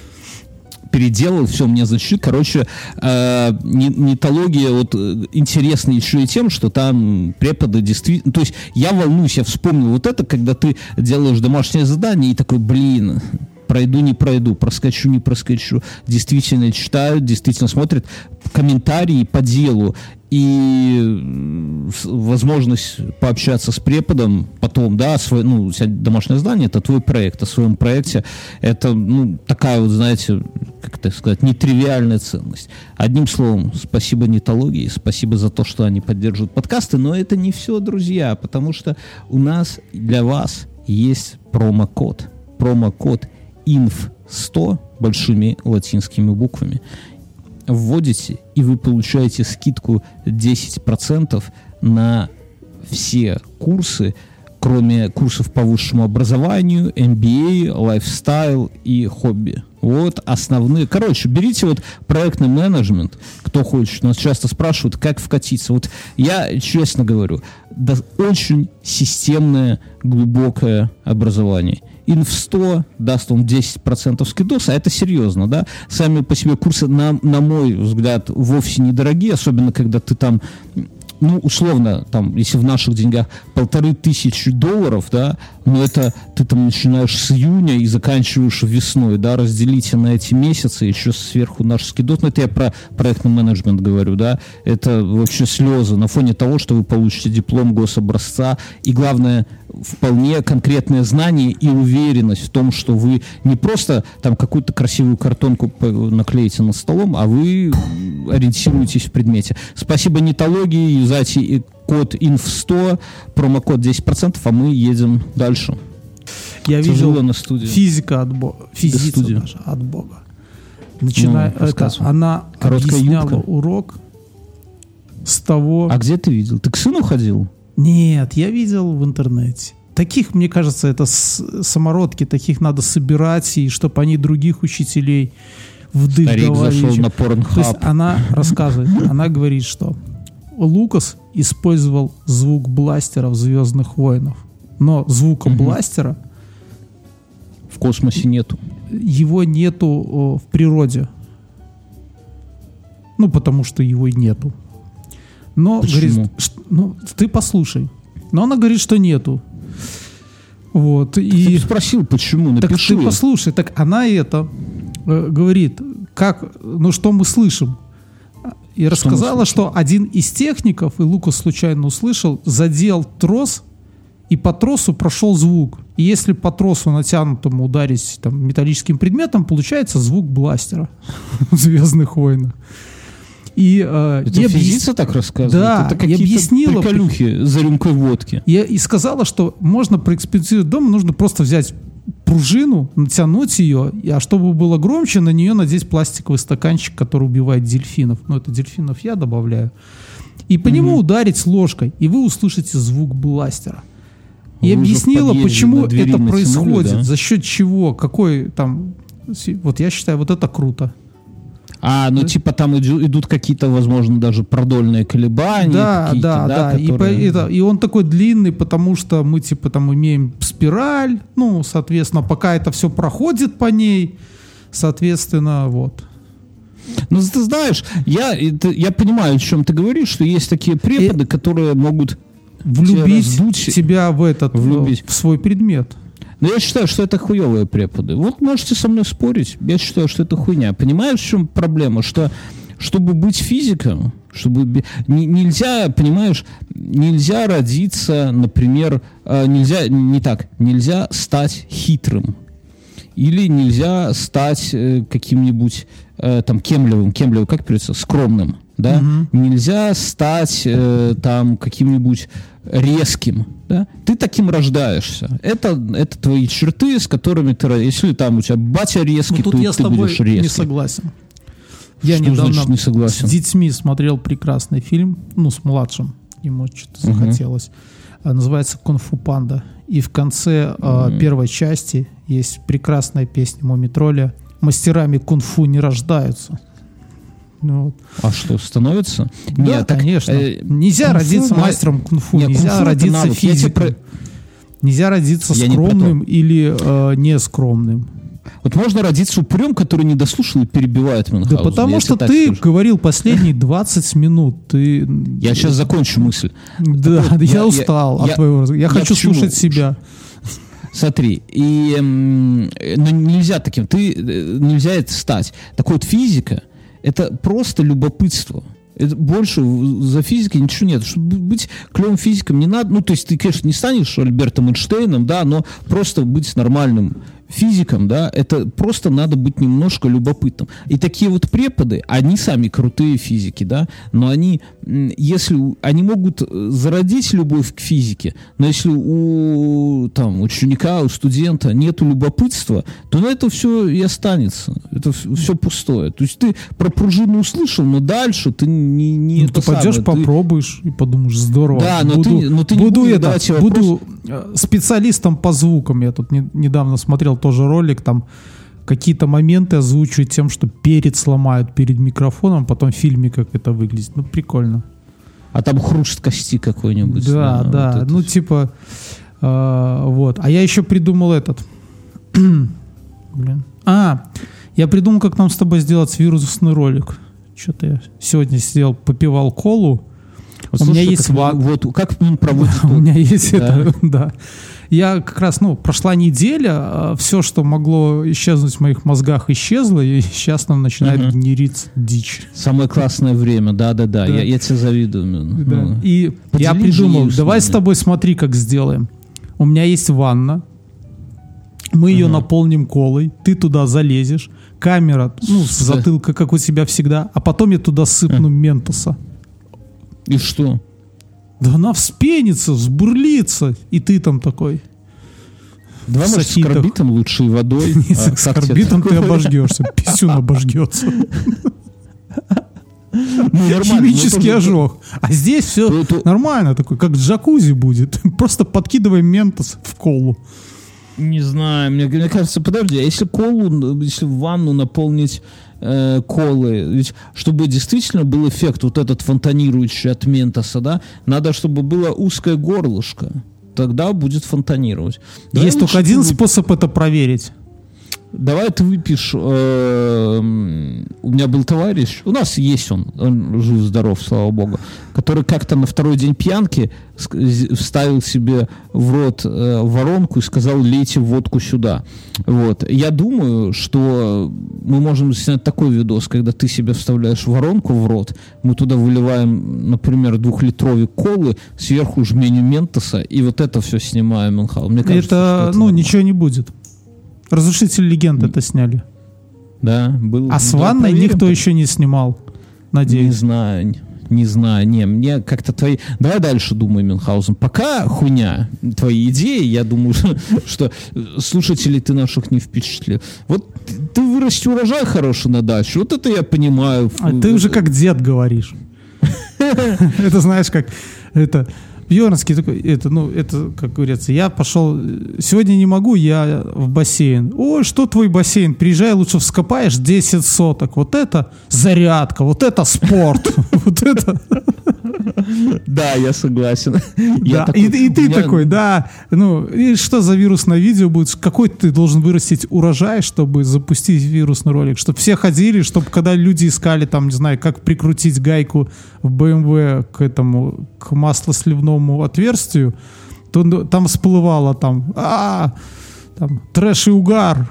переделал, все, мне зачет. Короче, э, нетология вот э, интересна еще и тем, что там преподы действительно... То есть я волнуюсь, я вспомнил вот это, когда ты делаешь домашнее задание и такой, блин, пройду, не пройду, проскочу, не проскочу. Действительно читают, действительно смотрят комментарии по делу и возможность пообщаться с преподом потом, да, свой, ну, домашнее здание, это твой проект, о своем проекте, это, ну, такая вот, знаете, как это сказать, нетривиальная ценность. Одним словом, спасибо нетологии, спасибо за то, что они поддерживают подкасты, но это не все, друзья, потому что у нас для вас есть промокод, промокод INF100 большими латинскими буквами вводите, и вы получаете скидку 10% на все курсы, кроме курсов по высшему образованию, MBA, лайфстайл и хобби. Вот основные. Короче, берите вот проектный менеджмент, кто хочет. Нас часто спрашивают, как вкатиться. Вот я честно говорю, да, очень системное, глубокое образование. Инф 100 даст он 10% скидоса, это серьезно, да? Сами по себе курсы, на, на мой взгляд, вовсе недорогие, особенно когда ты там ну, условно, там, если в наших деньгах полторы тысячи долларов, да, но это ты там начинаешь с июня и заканчиваешь весной, да, разделите на эти месяцы, еще сверху наш скидот, ну, это я про проектный менеджмент говорю, да, это вообще слезы на фоне того, что вы получите диплом гособразца, и главное, вполне конкретное знание и уверенность в том, что вы не просто там какую-то красивую картонку наклеите над столом, а вы ориентируетесь в предмете. Спасибо нетологии, юзайте код INF100, промокод 10%, а мы едем дальше. Я Тяжело видел на студии. физика от Бога. Физица даже от Бога. Начиная, ну, это, она Короткая объясняла юбка. урок с того... А где ты видел? Ты к сыну ходил? Нет, я видел в интернете. Таких, мне кажется, это самородки, таких надо собирать, и чтобы они других учителей в дых Старик зашел на Pornhub. То есть она рассказывает, она говорит, что Лукас использовал звук бластера в «Звездных войнах», но звука угу. бластера в космосе нету. Его нету в природе. Ну, потому что его нету. Но Почему? говорит, что, ну, ты послушай. Но она говорит, что нету. Вот. Так и ты спросил, почему? Напиши. Так ты послушай, так она это э, говорит, как, ну что мы слышим? И что рассказала, что один из техников, и Лукас случайно услышал, задел трос, и по тросу прошел звук. И если по тросу натянутому ударить там, металлическим предметом, получается звук бластера в «Звездных войнах». И, э, это и физица так рассказывает? Да, это и объяснила... приколюхи за рюмкой водки. Я, и сказала, что можно проэкспериментировать дома, нужно просто взять пружину, натянуть ее, а чтобы было громче, на нее надеть пластиковый стаканчик, который убивает дельфинов. Ну, это дельфинов я добавляю. И по mm нему ударить ложкой, и вы услышите звук бластера. И объяснила, почему это происходит, да? за счет чего, какой там... Вот я считаю, вот это круто. А, ну, типа, там идут какие-то, возможно, даже продольные колебания. Да, да, да. Которые... И, это, и он такой длинный, потому что мы, типа, там имеем спираль. Ну, соответственно, пока это все проходит по ней, соответственно, вот. Ну, ты знаешь, я, это, я понимаю, о чем ты говоришь, что есть такие преподы, и... которые могут влюбить тебя в этот, влюбить. в свой предмет. Но я считаю, что это хуевые преподы. Вот можете со мной спорить. Я считаю, что это хуйня. Понимаешь, в чем проблема? Что чтобы быть физиком, чтобы нельзя, понимаешь, нельзя родиться, например, э, нельзя не так, нельзя стать хитрым или нельзя стать э, каким-нибудь э, там кемлевым, кемлевым, как переводится, скромным, да? Угу. Нельзя стать там каким-нибудь резким, да? Ты таким рождаешься. Это, это твои черты, с которыми ты... Если там у тебя батя резкий, ну, то я ты с тобой будешь резкий. не согласен. Я Что недавно значит не согласен? с детьми смотрел прекрасный фильм, ну, с младшим, ему что-то захотелось. А, Называется «Кунг-фу панда». И в конце а, Мгм. первой части есть прекрасная песня Мумитроля «Мастерами кунг-фу не рождаются». Ну, вот. А что, становится? Да, Нет, так, конечно. э, нельзя родиться ма- мастером кунг-фу, Нет, нельзя это родиться физиком. про- Нельзя родиться Я не скромным или э, нескромным. Вот можно родиться упрем, который не дослушал и перебивает Да Мюнхгаузена. потому что ты скажу. говорил последние 20 минут. Ты... Я сейчас закончу мысль. Да, я, я- устал я- от твоего разговора. Я, я хочу слушать себя. Смотри, и м, э, ну, нельзя таким, ты э, нельзя это стать. Так вот, физика это просто любопытство. Это больше за физикой ничего нет. Чтобы быть клевым физиком не надо. Ну, то есть ты, конечно, не станешь Альбертом Эйнштейном, да, но просто быть нормальным физиком, да, это просто надо быть немножко любопытным. И такие вот преподы, они сами крутые физики, да, но они, если они могут э, зародить любовь к физике, но если у там ученика, у студента нету любопытства, то на это все и останется. Это все пустое. То есть ты про пружину услышал, но дальше ты не, не Ну, ты пойдешь, самое, ты- попробуешь и подумаешь, здорово. Да, но буду, ты- но ты не буду, будешь это, буду специалистом по звукам. Я тут не- недавно смотрел тоже ролик, там какие-то моменты озвучивают тем, что перед сломают перед микрофоном, потом в фильме как это выглядит. Ну, прикольно. А там хруст кости какой-нибудь. Да, вот да. это ну, типа, э, вот. А я еще придумал этот. Блин. А, я придумал, как нам с тобой сделать вирусный ролик. Что-то я сегодня сидел, попивал колу. Вот у меня слушай, есть как, ван- Вот как он проводит... У меня есть это, да. Я как раз, ну, прошла неделя, все, что могло исчезнуть в моих мозгах, исчезло, и сейчас нам начинает Мгм. генериться дичь. Самое классное время, да-да-да, Да. я, я тебе завидую. Мин. Да. Ну. И я придумал, давай с тобой смотри, как сделаем. У меня есть ванна, мы ее наполним колой, ты туда залезешь, камера, ну, с С- затылка, как у тебя всегда, а потом я туда сыпну ментоса. И что? Да она вспенится, взбурлится, и ты там такой. Два, В может, с карбитом лучше и водой. Нет, А с орбитом ты обожгешься, писюн обожгется. Ну, нормально, Химический ну, тоже- ожог. А здесь все Ну, это- нормально, такой, как джакузи будет. Просто подкидываем ментос в колу. Не знаю, мне, мне кажется, подожди, а если колу, если ванну наполнить э, колы, ведь чтобы действительно был эффект вот этот фонтанирующий от ментоса, да, надо, чтобы было узкое горлышко. Тогда будет фонтанировать. Есть только один способ это проверить. Давай ты выпьешь. э, у меня был товарищ, у нас есть он, он жив-здоров, слава богу, который как-то на второй день пьянки вставил себе в рот э, воронку и сказал, лейте водку сюда. Вот. Я думаю, что мы можем снять такой видос, когда ты себе вставляешь воронку в рот, мы туда выливаем, например, двухлитровик колы, сверху жменю ментоса, и вот это все снимаем. Мюнхгаузен. Мне кажется, это, ну, нормально. ничего не будет. Разрушитель легенд это сняли. Да, был. А с да, ванной проверим. никто еще не снимал. Не Надеюсь. знаю, н- не знаю, не, мне как-то твои... Давай дальше думай, Мюнхгаузен. Пока хуйня, твои идеи, я думаю, что слушателей ты наших не впечатлил. Вот ты вырасти урожай хороший на даче, вот это я понимаю. А ты уже как дед говоришь. Это знаешь, как это Бьернский такой, это, ну, это, как говорится, я пошел, сегодня не могу, я в бассейн. Ой, что твой бассейн? Приезжай, лучше вскопаешь 10 соток. Вот это зарядка, вот это спорт. Вот это, Да, я согласен. Я да. такой, И ты меня- такой, да. Ну, и что за вирусное видео будет? Какой ты должен вырастить урожай, чтобы запустить вирусный ролик? Чтобы все ходили, чтобы когда люди искали, там, не знаю, как прикрутить гайку в BMW к этому, к маслосливному отверстию, то там всплывало там, а, там, трэш и угар,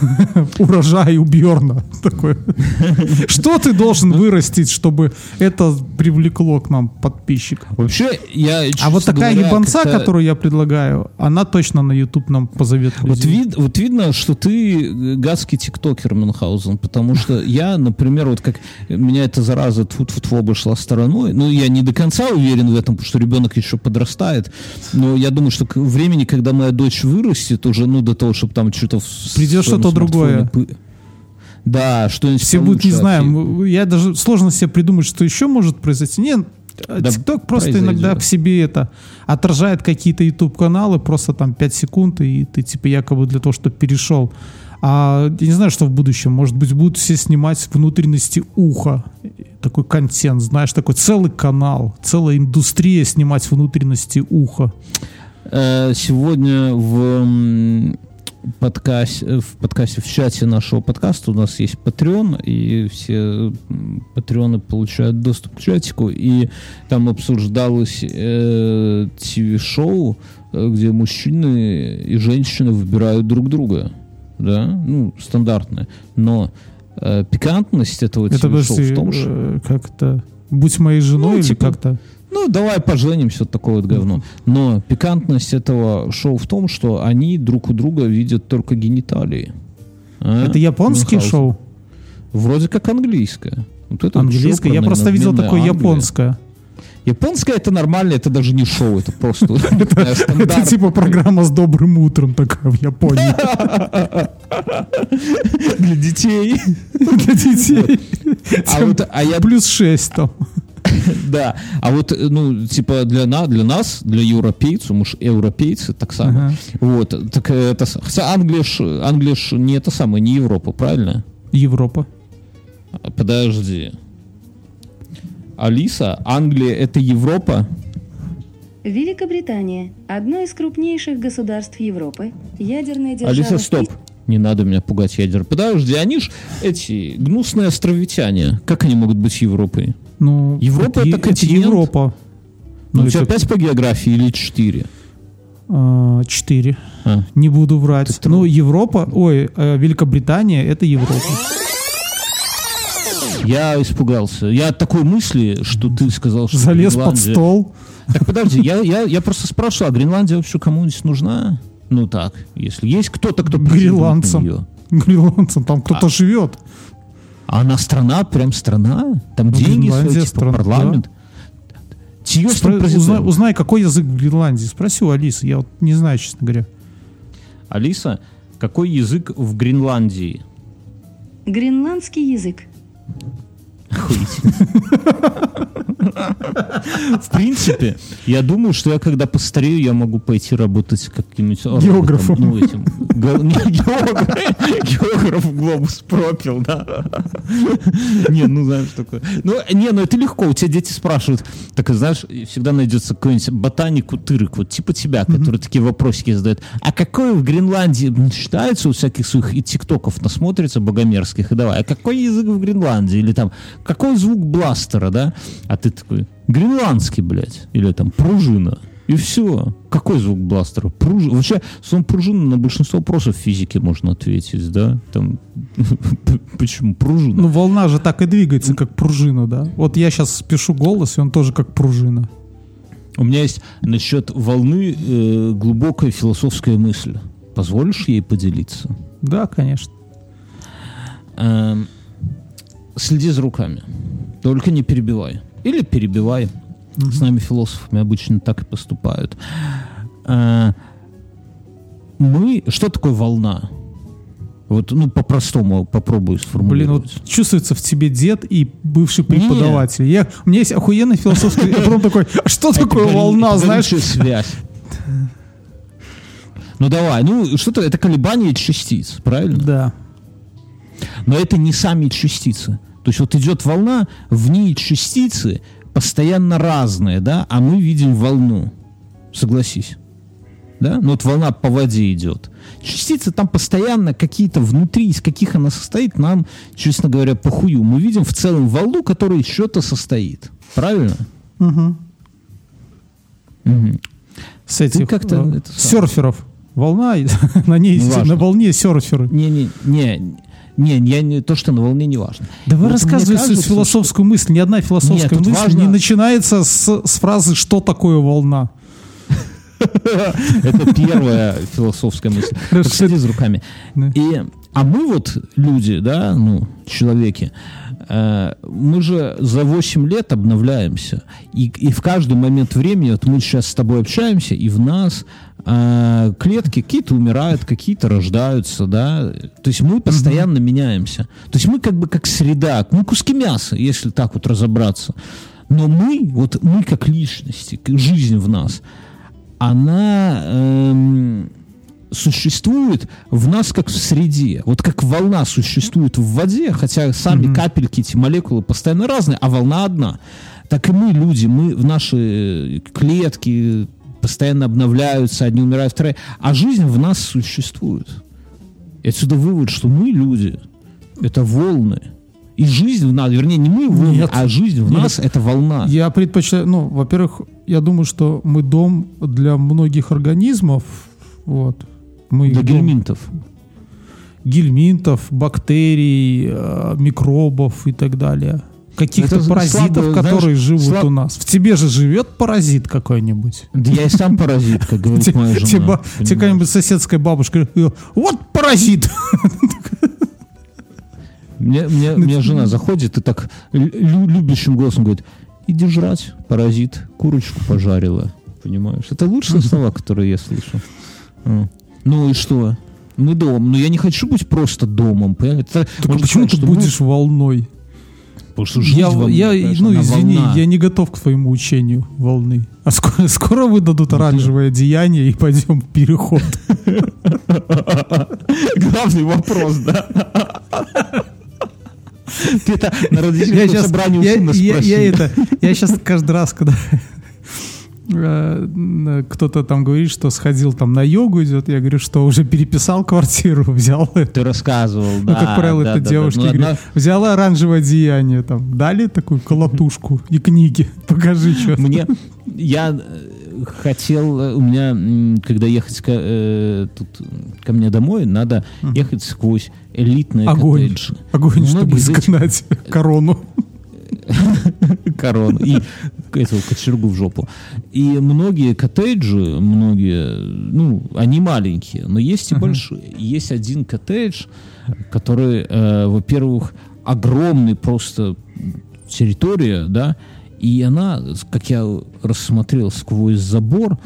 урожай у Бьорна. Такое. Что ты должен вырастить, чтобы это привлекло к нам подписчиков? Вообще, я, А вот такая говоря, ебанца, как-то- которую я предлагаю, она точно на YouTube нам позовет Вот, вид, вот видно, что ты э, гадский тиктокер, Мюнхгаузен, потому что я, например, вот как меня эта зараза тут в обошла стороной, ну, я не до конца уверен в этом, потому что ребенок еще подрастает, но я думаю, что к времени, когда моя дочь вырастет, уже, ну, до того, чтобы там что-то... в Придет что-то другое. Да, что-нибудь Все будут, не получше знаю, вообще. м, я даже сложно себе придумать, что еще может произойти. Нет, Да ТикТок просто произойдет. иногда к себе это отражает какие-то YouTube-каналы, просто там 5 секунд, и ты типа якобы для того, чтобы перешел. А я не знаю, что в будущем. Может быть, будут все снимать внутренности уха. Такой контент, знаешь, такой целый канал, целая индустрия снимать внутренности уха. Э, Сегодня в подкасте, в подкасте, в чате нашего подкаста у нас есть Patreon, и все патреоны получают доступ к чатику, и там обсуждалось э, ТВ-шоу, э, где мужчины и женщины выбирают друг друга. Да, ну, стандартное. Но э, пикантность этого Это ТВ-шоу в том, что... э, как это будь моей женой Ну, или типа, как-то. Ну, давай поженимся, вот такое вот говно. Но пикантность этого шоу в том, что они друг у друга видят только гениталии. А? Это японские Мюнхгаузен? шоу? Вроде как английское. Вот это вот Английское? шоу Я про просто видел такое Англия. японское. Японское это нормально, это даже не шоу, это просто Это типа программа с добрым утром такая в Японии. для детей. Для детей. А вот, а Плюс 6 там. Да, а вот, э, ну, типа для, на, для нас, для европейцев, мы ж европейцы, так само. Ага. Вот, так это, с- хотя Англия ж, Англия ж не это самое, не Европа, правильно? Европа. А, Подожди. Алиса, Англия это Европа? Великобритания – одно из крупнейших государств Европы, ядерная держава... Алиса, стоп. Не надо меня пугать ядер. Подожди, они ж эти гнусные островитяне. Как они могут быть Европой? Ну, Европа это е- континент? Европа. Ну, Ну, у тебя это- пять по географии или четыре? А, Четыре. А. Не буду врать. Ты Ну, Европа, ой, э, Великобритания это Европа. Я испугался. Я от такой мысли, что ты сказал, что Залез под Гренландия- стол. Так подожди, я, я, я просто спрашивал, а Гренландия вообще кому-нибудь нужна? Ну так, если есть кто-то, кто Гренландцам. Гренландцам, там А. кто-то живет. А она страна, прям страна? Там Ну, деньги свои, Гренландия типа страна, парламент? Там Спро- узнай, узнай, какой язык в Гренландии. Спроси у Алисы, я вот не знаю, честно говоря. Алиса, какой язык в Гренландии? Гренландский язык. В принципе, я думаю, что я когда постарею, я могу пойти работать каким-нибудь. Географом. Ну, этим. географ, глобус пропил, да. Не, ну знаешь, такое. Ну, не, ну это легко. У тебя дети спрашивают. Так, знаешь, всегда найдется какой-нибудь ботаник, утырок, вот типа тебя, который такие вопросики задает. А какой в Гренландии считается у всяких своих и тиктоков насмотрится богомерзких, и давай, а какой язык в Гренландии? Или там, какой звук бластера, да? А ты такой, гренландский, блядь. Или там, пружина. И все. Какой звук бластера? Пружина. Вообще, словом пружина на большинство вопросов в физике можно ответить, да? Там, почему пружина? Ну, волна же так и двигается, как пружина, да? Вот я сейчас пишу голос, и он тоже как пружина. У меня есть насчет волны э, глубокая философская мысль. Позволишь ей поделиться? Да, конечно. Эм, следи за руками. Только не перебивай. Или перебивай. С нами философами обычно так и поступают. Э, мы... Что такое волна? Вот, ну, по-простому попробую Блин, сформулировать. вот чувствуется в тебе дед и бывший преподаватель. Я, у меня есть охуенный философский... Я потом такой, а что такое волна, знаешь? связь. Ну давай, ну что-то это колебание частиц, правильно? Да. Но это не сами частицы. То есть вот идет волна, в ней частицы постоянно разные, да, а мы видим волну. Согласись. Да? Ну вот волна по воде идет. Частицы там постоянно какие-то внутри, из каких она состоит, нам, честно говоря, похую. Мы видим в целом волну, которая из чего-то состоит. Правильно? Мгм. Мгм. С этих как-то э, это серферов. Волна, на ней, Ну, на волне серферы. Не-не, не, не, я не, то, что на волне, не важно. Давай Вот рассказывай мне свою кажется, философскую мысль. Ни одна философская Нет, мысль важно- не начинается с, с фразы «что такое волна?». Это первая философская мысль. Следи за руками. Да. И, а мы вот люди, да, ну, человеки, э, мы же за 8 лет обновляемся. И, и в каждый момент времени, вот мы сейчас с тобой общаемся, и в нас а, клетки какие-то умирают, какие-то рождаются, да. То есть мы постоянно меняемся. То есть мы как бы как среда, мы куски мяса, если так вот разобраться. Но мы, вот мы как личности, жизнь в нас, она эм, существует в нас как в среде. Вот как волна существует в воде, хотя сами Мгм. капельки, эти молекулы постоянно разные, а волна одна. Так и мы, люди, мы в наши клетки постоянно обновляются, одни умирают, вторые. А жизнь в нас существует. И отсюда вывод, что мы люди, это волны. И жизнь в нас, вернее, не мы волны, Нет. а жизнь в Нет. нас это волна. Я предпочитаю, ну, во-первых, я думаю, что мы дом для многих организмов, вот. Мы Для их дом гельминтов. гельминтов, бактерий, э, микробов и так далее. Каких-то Это паразитов, слабо, которые знаешь, живут слаб- у нас. В тебе же живет паразит какой-нибудь. Да я и сам паразит, как говорит моя жена. те ба- Тебе какая-нибудь соседская бабушка говорит, вот паразит. Мне, мне, мне жена заходит и так лю- любящим голосом говорит, иди жрать, паразит, курочку пожарила. Понимаешь? Это лучшие слова, которые я слышу. М. Ну и что? Мы дом. Но я не хочу быть просто домом. понимаешь? Это Так можно почему сказать, ты что мы- будешь волной? Потому что жизнь Я, во мне, я- понимаешь, ну извини, волна. я не готов к твоему учению волны. А скоро, скоро выдадут оранжевое одеяние и пойдем в переход. Главный вопрос, да? Ты это на родительском собрании у я, сына спроси. я это, я сейчас каждый раз, когда кто-то там говорит, что сходил там на йогу идет, я говорю, что уже переписал квартиру, взял. Ты рассказывал, Ну, да. как правило, да, это да, да. девушки Ну, говорят, одна- взяла оранжевое одеяние, там, дали такую колотушку и книги, покажи, что. Мне я э, хотел, э, у меня, когда ехать ко, э, тут, ко мне домой, надо ехать сквозь элитные Огонь. коттеджи. Огонь, чтобы Многие этих- изгнать корону. Корону и этого кочергу в жопу. И многие коттеджи, многие, ну, они маленькие, но есть и большие. Есть один коттедж, который, э, во-первых, огромный просто территория, да, и она, как я рассмотрел сквозь забор,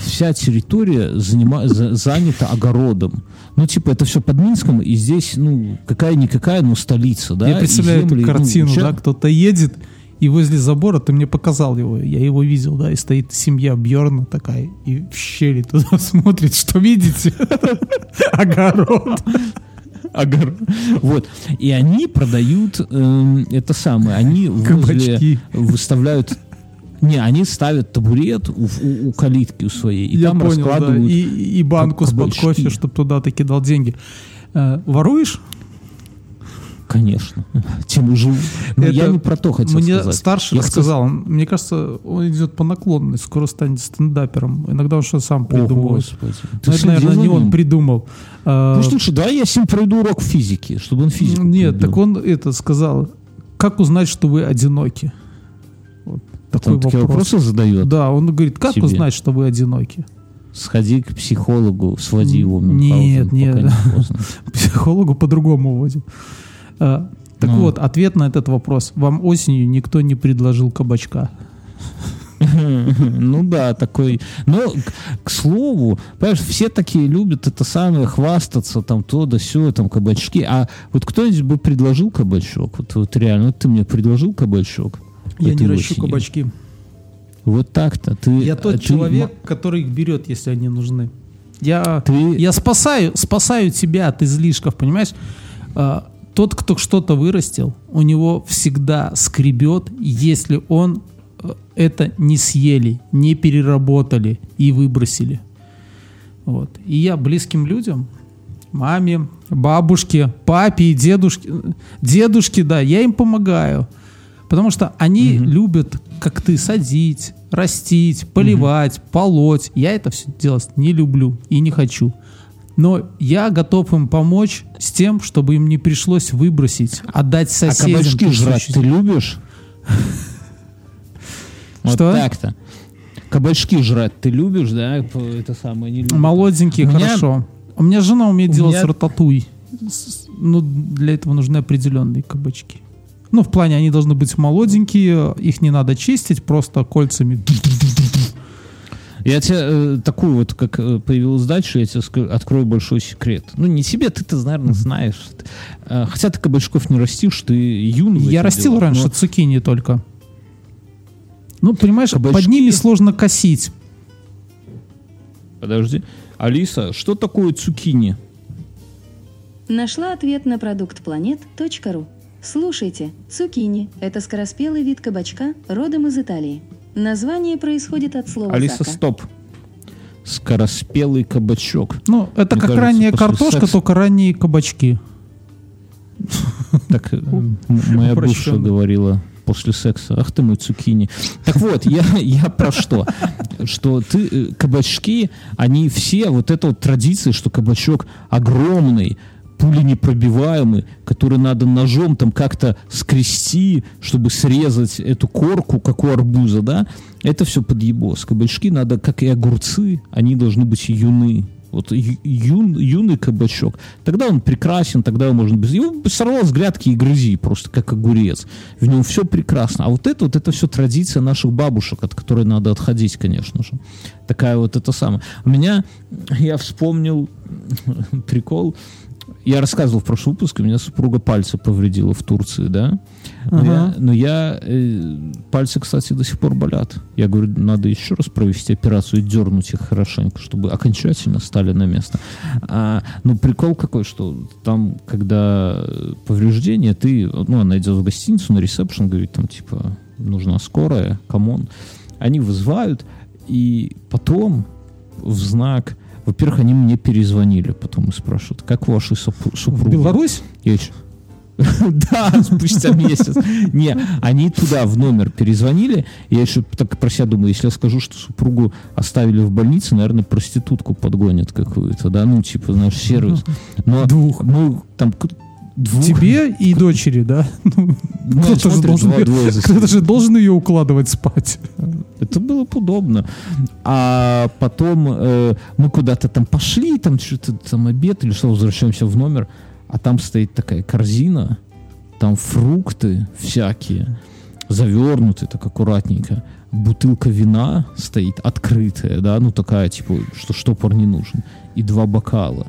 вся территория занима- за- занята огородом. Ну, типа, это все под Минском, и здесь, ну, какая-никакая, но столица, да. Я представляю земли, эту ну, картину, ща- да, кто-то едет, и возле забора, ты мне показал его, я его видел, да, и стоит семья Бьорна такая, и в щели туда смотрит, что видите? Огород. Огор- Вот. И они продают эм, это самое. Они возле выставляют. Не, они ставят табурет у, у- у калитки у своей. И Я там понял, да, раскладывают. и, и банку с-под кофе, чтобы туда ты кидал деньги. Э, Воруешь? Конечно. Тем живу. Но Это я не про то хотел Мне сказать. старший Я хотел- рассказал, он- мне кажется, он идет по наклонной, скоро станет стендапером. Иногда он что сам О, придумывает. Но Ты это, наверное, не он придумал. Ну, слушай, давай я с ним пройду урок физики, чтобы он физику Нет, полюбил. так он это сказал. Как узнать, что вы одиноки? Такой такие вопрос. вопросы задает. Да, он говорит, как себе. узнать, что вы одиноки? Сходи к психологу, своди его. Нет, нет. не. Психологу по-другому вводим. А, так Ну. вот, ответ на этот вопрос. Вам осенью никто не предложил кабачка. Ну да, такой. Но, к, к слову, понимаешь, все такие любят это самое, хвастаться, там, то да сё, там, кабачки. А вот кто-нибудь бы предложил кабачок? Вот, вот реально, вот ты мне предложил кабачок? Я не ращу осенью? кабачки. Вот так-то. Ты, Я тот а ты человек, который их берет, если они нужны. Я, Ты- я спасаю, спасаю тебя от излишков, понимаешь? А, тот, кто что-то вырастил, у него всегда скребет, если он э, это не съели, не переработали и выбросили. Вот. И я близким людям, маме, бабушке, папе и дедушке, дедушке, да, я им помогаю. Потому что они любят, как ты, садить, растить, поливать, полоть. Я это все делать не люблю и не хочу. Но я готов им помочь с тем, чтобы им не пришлось выбросить, отдать А соседям. кабачки жрать ты любишь? Вот так-то. Кабачки жрать ты любишь, да? Это самое не любишь. Молоденькие, хорошо. У меня жена умеет делать рататуй. С- Ну, для этого нужны определенные кабачки. Ну, в плане, они должны быть молоденькие, их не надо чистить, просто кольцами. Я тебе э, такую вот, как э, появилась дальше, я тебе скажу, открою большой секрет. Ну, не себе, ты-то, наверное, знаешь. Э, хотя ты кабачков не растишь, ты юный. Я растил делах, раньше но- цукини только. Ну, понимаешь, под Кабачки- ними сложно косить. Подожди. Алиса, что такое цукини? Нашла ответ на продукт планет.ру. Слушайте, цукини – это скороспелый вид кабачка, родом из Италии. Название происходит от слова Алиса, «сака». стоп. Скороспелый кабачок. Ну, это Мне как кажется, ранняя картошка, секса- только ранние кабачки. Так э, моя бывшая говорила после секса, ах ты мой цукини. Так вот, я, я про что? Что ты, э, кабачки, они все, вот эта вот традиция, что кабачок огромный, пуленепробиваемый, который надо ножом там как-то скрести, чтобы срезать эту корку, как у арбуза, да, это все подъебос. Кабачки надо, как и огурцы, они должны быть юны. Вот юн- юный кабачок. Тогда он прекрасен, тогда его можно без... Его сорвал с грядки и грызи, просто как огурец. В нем все прекрасно. А вот это вот, это все традиция наших бабушек, от которой надо отходить, конечно же. Такая вот это самое. У меня, я вспомнил прикол, я рассказывал в прошлом выпуске, у меня супруга пальцы повредила в Турции, да? Но Ага. я, но я, э, пальцы, кстати, до сих пор болят. Я говорю, надо еще раз провести операцию и дернуть их хорошенько, чтобы окончательно стали на место. А, ну, прикол какой, что там, когда повреждение, ты, ну, она идет в гостиницу на ресепшн, говорит, там, типа, нужна скорая, come on. Они вызывают, и потом в знак во-первых, они мне перезвонили потом и спрашивают, как ваши В супруги? Беларусь? Я еще... Да, спустя месяц. Не, они туда в номер перезвонили. Я еще так про себя думаю, если я скажу, что супругу оставили в больнице, наверное, проститутку подгонят какую-то, да, ну, типа, наш сервис. Но, Двух. Ну, там, двух. Тебе и дочери, да? Ну, Ну, Кто-то же должен кто-то же должен ее укладывать спать. Это было бы удобно. А потом э, мы куда-то там пошли, там что-то там обед или что, возвращаемся в номер, а там стоит такая корзина, там фрукты всякие, завернутые так аккуратненько. Бутылка вина стоит открытая, да, ну такая, типа, что штопор не нужен. И два бокала.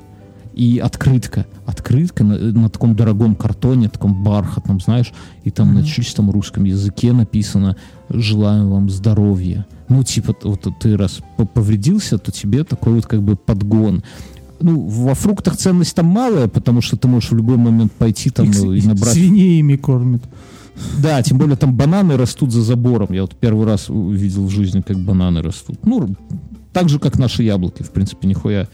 И открытка. Открытка на, на таком дорогом картоне, таком бархатном, знаешь, и там на чистом русском языке написано «Желаем вам здоровья». Ну, типа, вот ты раз по- повредился, то тебе такой вот как бы подгон. Ну, во фруктах ценность там малая, потому что ты можешь в любой момент пойти там Их и набрать свиней ими кормят. да, тем более там бананы растут за забором. Я вот первый раз увидел в жизни, как бананы растут. Ну, так же, как наши яблоки, в принципе, нихуя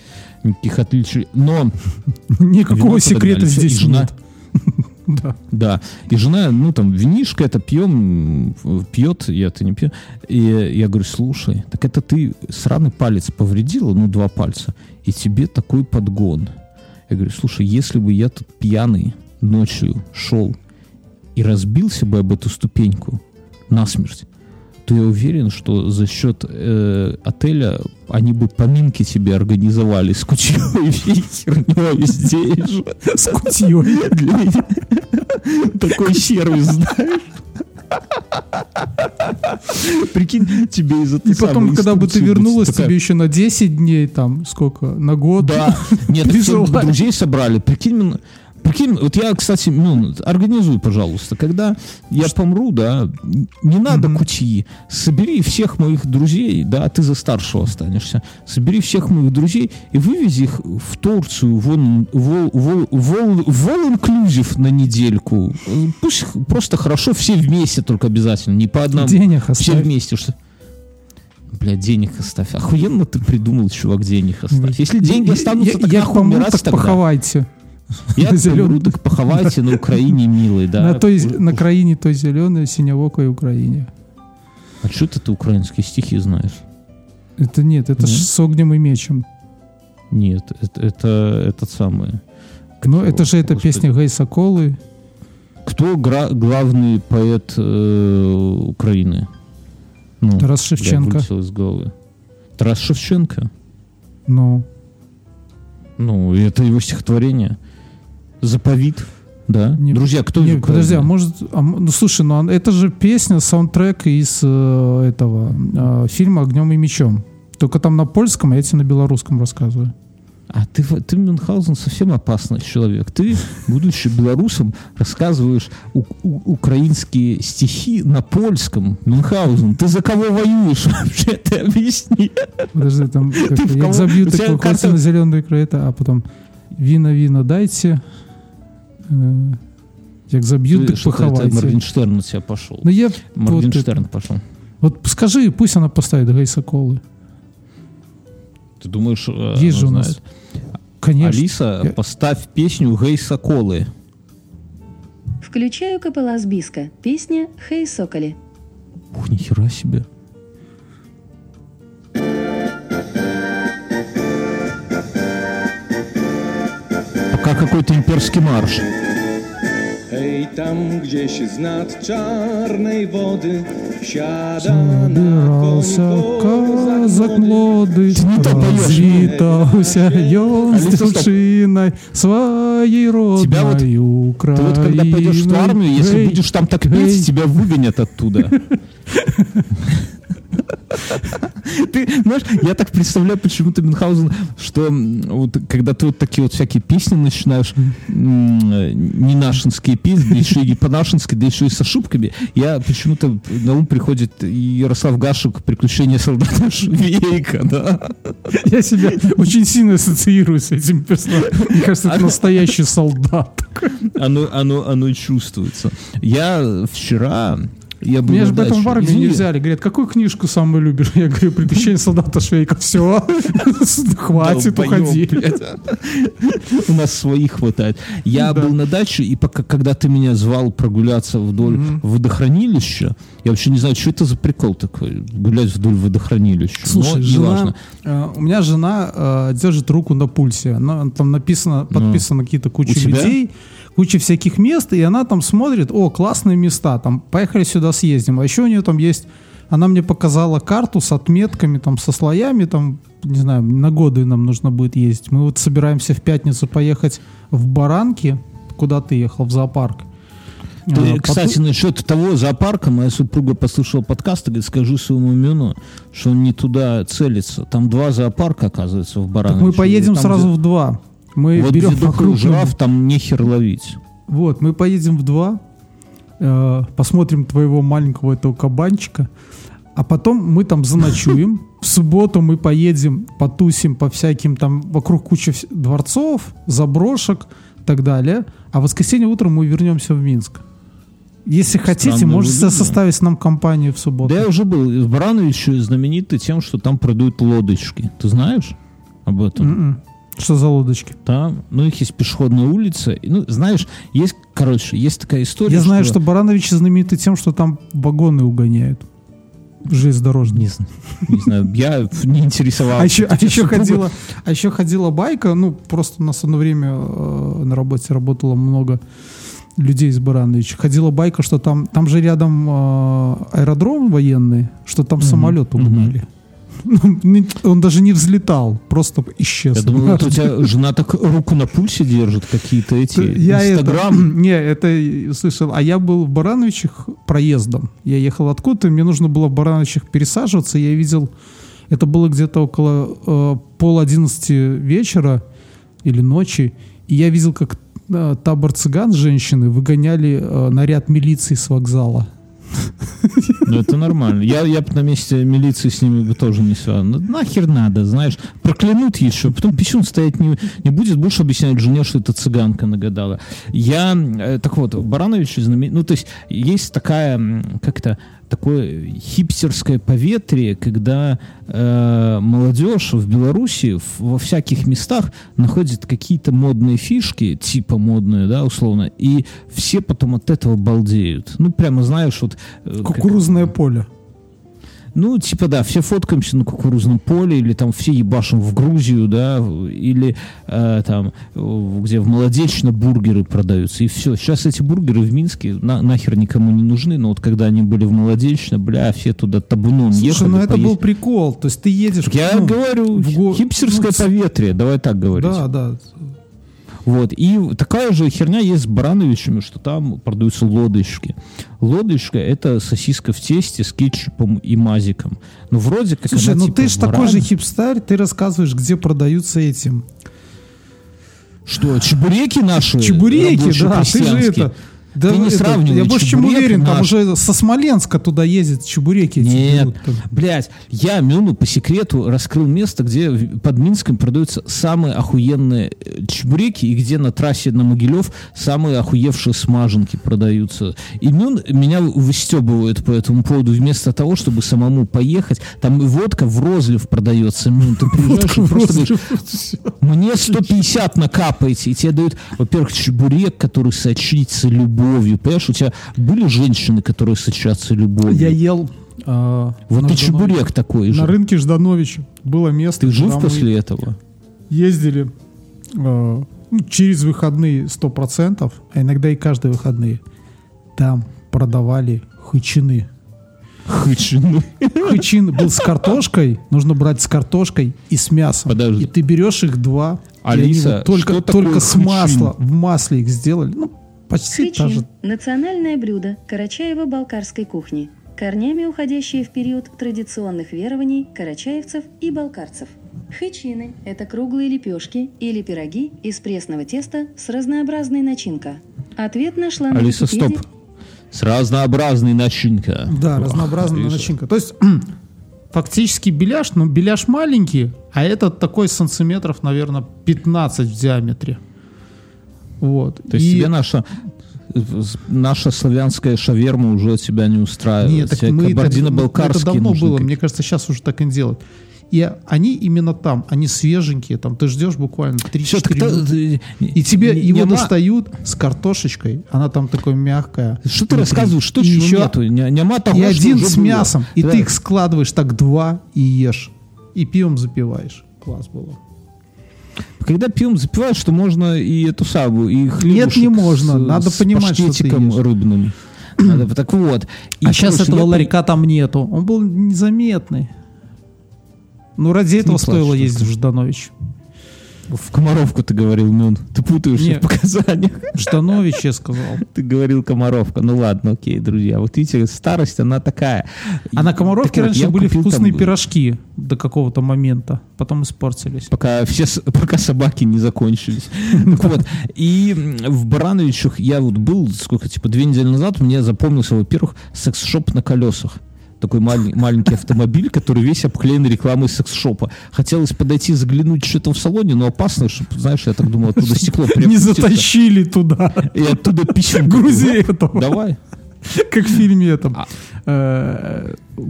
никаких отличий. Но, Никакого секрета здесь жена- нет. Да. да, и жена, ну, там, винишко это пьем, пьет, я-то не пью. И я говорю, слушай, так это ты сраный палец повредила, ну, два пальца, и тебе такой подгон. Я говорю, слушай, если бы я тут пьяный ночью шел и разбился бы об эту ступеньку насмерть, то я уверен, что за счет э, отеля они бы поминки себе организовали с кучей и херней здесь же. С кутьей. Для меня. Такой сервис, знаешь. Прикинь, тебе из этой И потом, когда бы ты вернулась, такая- тебе еще на 10 дней, там, сколько, на год. Да. Нет, друзей собрали. Прикинь, прикинь, вот я, кстати, ну, организуй, пожалуйста, когда я помру, да, не надо кути, собери всех моих друзей, да, ты за старшего останешься, собери всех моих друзей и вывези их в Турцию, вон, вол, вол, вол, вол inclusive на недельку. Пусть просто хорошо все вместе только обязательно, не по одному. Денег Все оставь. вместе, что... Бля, денег оставь. Охуенно ты придумал, чувак, денег оставь. Если деньги Я- останутся, я, так я нахуй помру, так тогда. поховайте. Я помру, так поховайте на Украине, милый, да. на, той, на краине той зеленой, синевокой Украине. А что ты, ты украинские стихи знаешь? Это нет, это Мгм. с огнем и мечем. Нет, это, это этот самый. Но это же эта песня Соколы. Кто гра- главный поэт э, Украины? Ну, Тарас Шевченко. из головы. Тарас Шевченко. Ну, Ну, это его стихотворение. Заповит. Да. Не- Друзья, кто не, подожди, а может, а ну слушай, ну а это же песня, саундтрек из э, этого э, фильма "Огнем и мечом". Только там на польском, а я тебе на белорусском рассказываю. А ты, ты, Мюнхгаузен, совсем опасный человек. Ты, будучи белорусом, рассказываешь у- у- украинские стихи на польском. Мюнхгаузен, ты за кого воюешь вообще? Ты объясни. Подожди, там как Ты в як кого- заб'ю, у так тебя выходите карта- на зеленую это, а потом вина, вина дайте. Э, Як заб'ют, так поховайте. Моргенштерн у тебя пошел. Ну я вот, Моргенштерн пошел. вот скажи, пусть она поставит Гей Соколы. Ты думаешь, э, Есть же у нас. знает? Конечно. Алиса, Я- поставь песню «Гей Соколы». Включаю Капеллас Биска. Песня «Хей, соколи». Ух, нихера себе. Какой-то имперский марш. Nad czarnej wody Siada na Забирался koń казак поешь. развитался ён с дружиной своей Тебя вот- родной Украиной. Ты вот когда пойдешь в армию, если будешь там так петь, тебя выгонят оттуда. Ты, знаешь, я так представляю почему-то Мюнхгаузен, что вот когда ты вот такие вот всякие песни начинаешь, не нашинские песни, да еще и по-нашински, да еще и с ошибками, я почему-то на ум приходит Ярослав Гашек «Приключения солдата Швейка», да? Я себя очень сильно ассоциирую с этим персонажем. Мне кажется, это настоящий солдат. Оно, оно, оно чувствуется. Я вчера... Я был Меня же даче. в армию не взяли. Говорят, какую книжку самую любишь? Я говорю, «Приключения солдата Швейка». Все, хватит, уходи. У нас своих хватает. Я был на даче, и пока, когда ты меня звал прогуляться вдоль водохранилища, я вообще не знаю, что это за прикол такой, гулять вдоль водохранилища. Слушай, жена, э, у меня жена э, держит руку на пульсе. Там написано, подписано какие-то куча людей, куча всяких мест, и она там смотрит, о, классные места, там, поехали сюда съездим. А еще у нее там есть, она мне показала карту с отметками, там, со слоями, там, не знаю, на годы нам нужно будет ездить. Мы вот собираемся в пятницу поехать в Баранки, куда ты ехал, в зоопарк. А, потом- кстати, насчет того зоопарка, моя супруга послушала подкаст и говорит, скажи своему Мюну, что он не туда целится. Там два зоопарка, оказывается, в так Барановиче. мы поедем Там, сразу где- в два. Мы Вот берем крупному. жираф, там нехер ловить. Вот, мы поедем в два, э, посмотрим твоего маленького этого кабанчика, а потом мы там заночуем. В субботу мы поедем, потусим по всяким там, вокруг кучи дворцов, заброшек и так далее. А в воскресенье утром мы вернемся в Минск. Если хотите, Странно можете выглядит. составить нам компанию в субботу. Да я уже был. В Барановиче знамениты тем, что там продают лодочки. Ты знаешь об этом? М-м. Что за лодочки? Там, ну, их есть пешеходная улица. Ну, знаешь, есть, короче, есть такая история. Я знаю, что Барановичи знамениты тем, что там вагоны угоняют. Железнодорожные. Не, зн- не знаю, я не интересовался. А еще, а еще ходила, а еще ходила байка, ну, просто у нас одно время э, на работе работало много людей из Барановича. Ходила байка, что там, там же рядом э, аэродром военный, что там самолет угнали. Не- Он даже не взлетал, просто исчез. Я думал, у тебя жена так руку на пульсе держит, какие-то эти Я это, Инстаграм. не, это слышал. А я был в Барановичах проездом. Я ехал откуда-то, мне нужно было в Барановичах пересаживаться. Я видел, это было где-то около э, пол одиннадцати вечера или ночи. И я видел, как э, табор цыган женщины выгоняли э, наряд милиции с вокзала. Ну, это нормально. Я, я бы на месте милиции с ними бы тоже не связал. Ну, нахер надо, знаешь. Проклянут еще. Потом писюн стоять не, не будет. Будешь объяснять жене, что это цыганка нагадала. Я, э, так вот, Баранович знаменит... Ну, то есть, есть такая, м, как то такое хипстерское поветрие, когда э, молодежь в Беларуси в- во всяких местах находит какие-то модные фишки, типа модные, да, условно, и все потом от этого балдеют. Ну, прямо знаешь, вот... э, как- Кукурузное поле. Ну, типа, да, все фоткаемся на кукурузном поле, или там все ебашим в Грузию, да, или э, там, где в Молодечно бургеры продаются, и все. Сейчас эти бургеры в Минске на- нахер никому не нужны, но вот когда они были в Молодечно, бля, все туда табуном Слушай, ехали. ну это поесть. был прикол. То есть ты едешь... Я ну, говорю, в го- хипстерское ну, поветрие, давай так говорить. Да, да. Вот. И такая же херня есть с барановичами, что там продаются лодочки. Лодочка — это сосиска в тесте с кетчупом и мазиком. Ну, вроде как Слушай, она, ну типа, ты ж такой же хипстарь, ты рассказываешь, где продаются этим. Что, чебуреки наши? Чебуреки, да, ты же это... Да, Ты не это, сравнивай Я больше чем уверен, там наш. уже со Смоленска туда ездят чебуреки. Нет, там. блядь, я Мюну по секрету раскрыл место, где под Минском продаются самые охуенные э, чебуреки, и где на трассе на Могилев самые охуевшие смаженки продаются. И Мюн меня выстебывает по этому поводу, вместо того, чтобы самому поехать. Там и водка в розлив продается, Мюн, ты приезжаешь и просто говоришь, мне 150 накапаете, и тебе дают, во-первых, чебурек, который сочится любовью. Понимаешь, у тебя были женщины, которые сочатся любовью? Я ел... а, Вот Ждановиче. чебурек такой же. На рынке Ждановича было место. Ты жив после этого? Ездили а, ну, через выходные 100%, а иногда и каждые выходные. Там продавали хычины. Хычины. Хычин был с картошкой, нужно брать с картошкой и с мясом. Подожди. И ты берешь их два, Алиса, вот только, только с хычин? масла, в масле их сделали. Ну, почти та же. Хычин – национальное блюдо карачаево-балкарской кухни, корнями уходящее в период традиционных верований карачаевцев и балкарцев. Хычины – это круглые лепешки или пироги из пресного теста с разнообразной начинкой. Ответ нашла на Алиса, Википедии. стоп. С разнообразной начинка. Да, Ох, разнообразная Алиса. начинка. То есть фактически беляш, но беляш маленький, а этот такой сантиметров, наверное, 15 в диаметре. Вот. То есть И- тебе наша наша славянская шаверма уже тебя не устраивает. Нет, так Тебе мы это, кабардино-балкарские это давно было, какие- мне кажется, сейчас уже так и не делают. И они именно там, они свеженькие, там ты ждешь буквально 3-4 Всё, так та- минуты. э, И тебе не- его нема- достают с картошечкой, она там такой мягкая. Что ты рассказываешь? Что еще- нету? Не- Нема того, И один с было. мясом, и Да. ты их складываешь так два и ешь. И пивом запиваешь. Класс было. Когда пьем, запиваешь, что можно и эту самую, и хлебушек не можно. с- Надо с понимать, что ты ешь. рыбным. Надо, так вот. И, а сейчас этого я ларька там нету. Он был незаметный. Ну, ради этого плачь, стоило только. ездить в Жданович. В Комаровку ты говорил, Мюн. Ты путаешься Не. в показаниях. Жданович, я сказал. Ты говорил Комаровка. Ну ладно, окей, друзья. Вот видите, старость, она такая. А на Комаровке вот, раньше были вкусные там- пирожки до какого-то момента. Потом испортились. Пока все пока собаки не закончились. Так вот, и в Барановичах я вот был, сколько, типа, две недели назад, мне запомнился, во-первых, секс-шоп на колесах. Такой малень- маленький автомобиль, который весь обклеен рекламой секс-шопа. Хотелось подойти, заглянуть, что там в салоне, но опасно, чтобы, знаешь, я так думал, оттуда стекло Не затащили туда. И оттуда писем. Грузи этого. Давай. Как в фильме этом.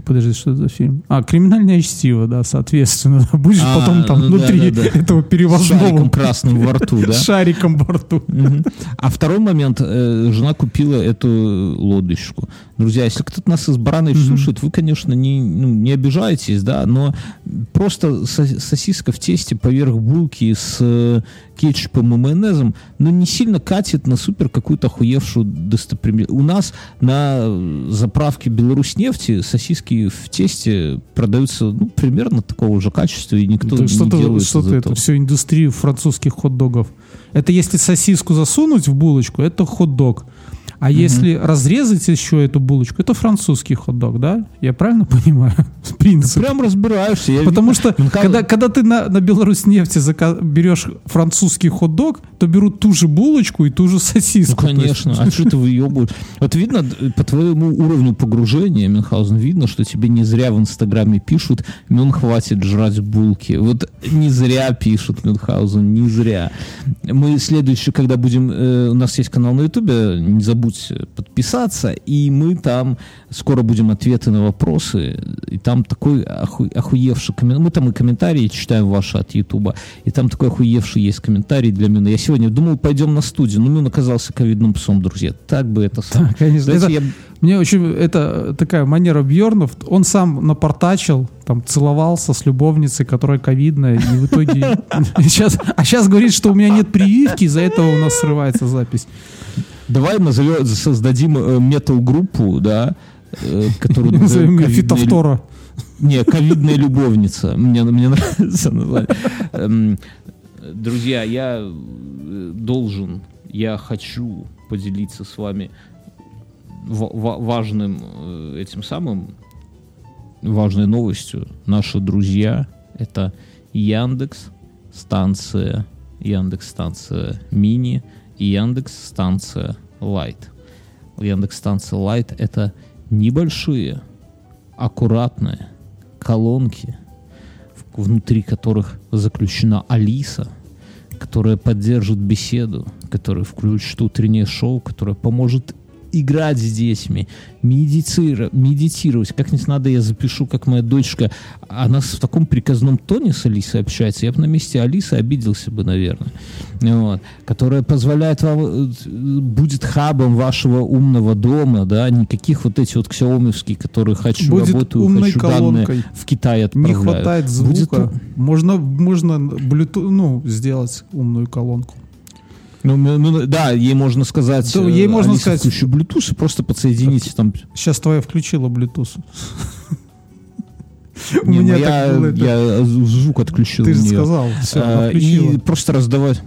Подожди, что это за фильм? А, «Криминальное чтиво», да, соответственно. Будешь А, потом там ну внутри да, да, этого перевозного шариком красным во рту, да? шариком во рту. А второй момент. э, Жена купила эту лодочку. Друзья, если кто-то нас из Баранович слушает, вы, конечно, не, ну, не обижаетесь, да, но просто со- сосиска в тесте поверх булки с э, кетчупом и майонезом, ну, не сильно катит на супер какую-то охуевшую достопримечательность. У нас на э, заправке Беларусь-нефти сосиски в тесте продаются, ну, примерно такого же качества, и никто Ты не Что-то делает что это, этого. все индустрию французских хот-догов. Это если сосиску засунуть в булочку, это хот-дог. А если разрезать еще эту булочку, это французский хот-дог, да? Я правильно понимаю? В принципе. Прям разбираешься. я Потому что, Ну, когда, когда ты на, на Беларусь нефти берешь французский хот-дог, то берут ту же булочку и ту же Ну, сосиску. Есть- конечно. А что ты выебываешь? Вот видно, по твоему уровню погружения, Мюнхгаузен, видно, что тебе не зря в Инстаграме пишут, Мюн хватит жрать булки. Вот не зря пишут Мюнхгаузен, не зря. Мы следующий, когда будем... э, у нас есть канал на Ютубе, не забудь подписаться, и мы там скоро будем ответы на вопросы, и там такой оху- охуевший комментарий. Мы там и комментарии читаем ваши от Ютуба, и там такой охуевший есть комментарий для Мюна. Я сегодня думал, пойдем на студию, но Мюн оказался ковидным псом, друзья. Так бы это сам. Да, конечно. Это- я- Мне очень это такая манера Бьернов. Он сам напортачил, там целовался с любовницей, которая ковидная, и в итоге сейчас, а сейчас говорит, что у меня нет прививки, из-за этого у нас срывается запись. Давай назовем, создадим э, метал-группу, да, э, которую назовем Назовем ее «Ковидная фитофтора. Не, ковидная любовница. Мне, мне нравится название. Эм, Друзья, я э, должен, я хочу поделиться с вами ва- ва- важным э, этим самым важной новостью. Наши друзья это Яндекс станция Яндекс станция мини и Яндекс станция Лайт. Яндекс станция Лайт это небольшие, аккуратные колонки, внутри которых заключена Алиса, которая поддержит беседу, которая включит утреннее шоу, которая поможет играть с детьми, медицира- медитировать. Как-нибудь надо, я запишу, как моя дочка, она в таком приказном тоне с Алисой общается. Я бы на месте Алисы обиделся бы, наверное. Вот. Которая позволяет вам, э, будет хабом вашего умного дома, да, никаких вот эти вот ксиомовские, которые хочу, Будет работаю, умной хочу данные колонкой. в Китай Не отправляю. хватает Будет звука. Можно, можно Bluetooth, ну, сделать умную колонку. Ну, ну, ну, да, ей можно сказать, Да, э, ей можно Алиса, сказать- включи Bluetooth и просто подсоедините там. Сейчас твоя включила Bluetooth. У Не, меня так было я звук отключил Ты же сказал, А, и просто раздавать.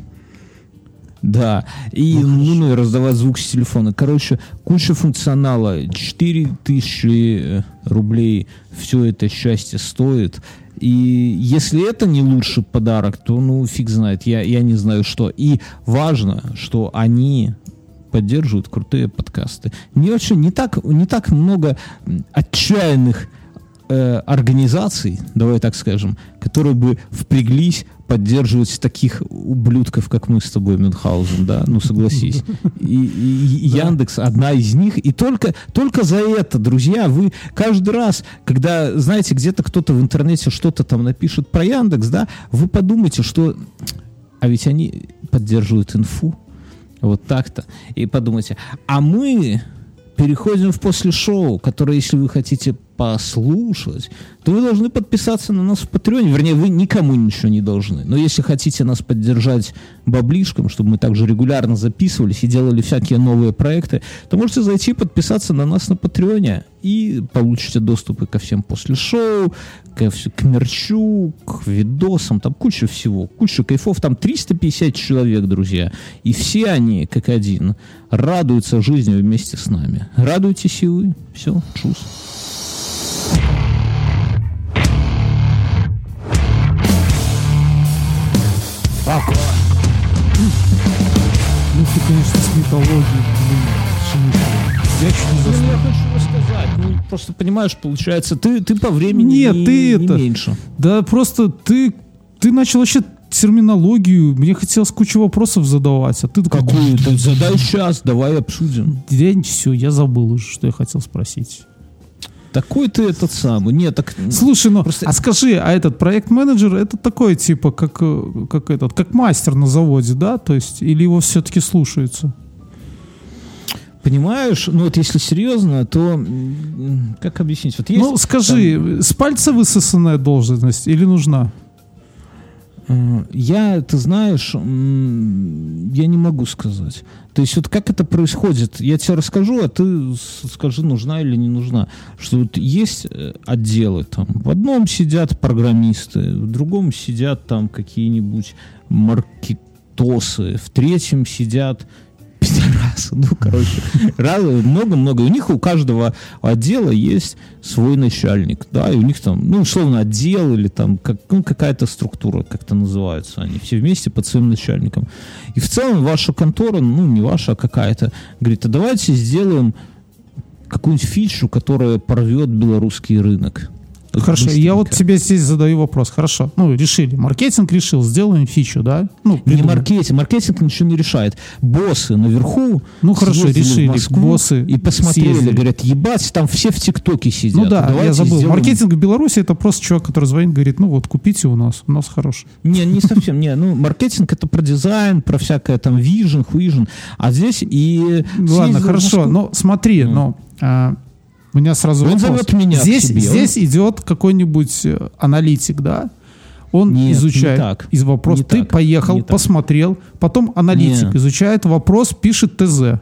Да, и ну, ну, и раздавать звук с телефона. Короче, куча функционала. 4000 рублей все это счастье стоит. И если это не лучший подарок, то ну фиг знает, я, я не знаю что. И важно, что они поддерживают крутые подкасты. Не очень, не так, не так много отчаянных э, организаций, давай так скажем, которые бы впряглись поддерживать таких ублюдков, как мы с тобой, Мюнхгаузен, да, ну согласись. И, и- Яндекс одна из них, и только, только за это, друзья, вы каждый раз, когда, знаете, где-то кто-то в интернете что-то там напишет про Яндекс, да, вы подумайте, что, а ведь они поддерживают инфу, вот так-то, и подумайте, а мы переходим в после шоу, которое, если вы хотите послушать, то вы должны подписаться на нас в Патреоне. Вернее, вы никому ничего не должны. Но если хотите нас поддержать баблишком, чтобы мы также регулярно записывались и делали всякие новые проекты, то можете зайти и подписаться на нас на Патреоне и получите доступы ко всем после шоу, вс- к мерчу, к видосам, там куча всего, куча кайфов, там 350 человек, друзья, и все они, как один, радуются жизни вместе с нами. Радуйтесь и вы. Все, чус. Ну ты, конечно, с митологией, блин. Я чуть не Ну, заснул. я хочу рассказать. Ну, просто понимаешь, получается, ты, ты по времени Нет, не, ты не это- меньше. Да просто ты, ты начал вообще терминологию. Мне хотелось кучу вопросов задавать, а ты такой... Какую? Ты задай сейчас, давай обсудим. Я все, я забыл уже, что я хотел спросить. Такой ты этот самый. Нет, так... Слушай, ну, Просто- а скажи, а этот проект-менеджер, это такой, типа, как, э, как этот, как мастер на заводе, да? То есть, или его все-таки слушаются? Понимаешь, ну вот если серьезно, то как объяснить? Вот есть ну, скажи, с пальца высосанная должность или нужна? Я, ты знаешь, я не могу сказать. То есть вот как это происходит, я тебе расскажу, а ты скажи, нужна или не нужна. Что вот есть э, отделы, там, в одном сидят программисты, в другом сидят там какие-нибудь маркетосы, в третьем сидят пидорасы. Ну, короче, раз- много-много. У них у каждого отдела есть свой начальник, да, и у них там, ну, условно, отдел или там как, ну, какая-то структура, как-то называются они, все вместе под своим начальником. И в целом ваша контора, ну, не ваша, а какая-то, говорит, а давайте сделаем какую-нибудь фичу, которая порвет белорусский рынок. Хорошо, я вот тебе здесь задаю вопрос. Хорошо, ну, решили. Маркетинг решил, сделаем фичу, да? Ну, Не маркетинг, маркетинг ничего не решает. Боссы наверху Ну, хорошо, решили, Москву боссы и посмотрели, съездили. говорят, ебать, там все в ТикТоке сидят. Ну да, Давайте я забыл. сделаем- Маркетинг в Беларуси это просто чувак, который звонит, говорит, ну вот, купите у нас, у нас хороший. Не, не совсем, не, ну, маркетинг это про дизайн, про всякое там вижен, хуижен, а здесь и... Ладно, хорошо, но смотри, но а, меня сразу Он вопрос. зовет меня к здесь, себе, здесь идет какой-нибудь э, аналитик, да? Он Нет, изучает не так. из вопроса. Не Ты так, поехал, не посмотрел, потом аналитик Не. изучает вопрос, пишет ТЗ.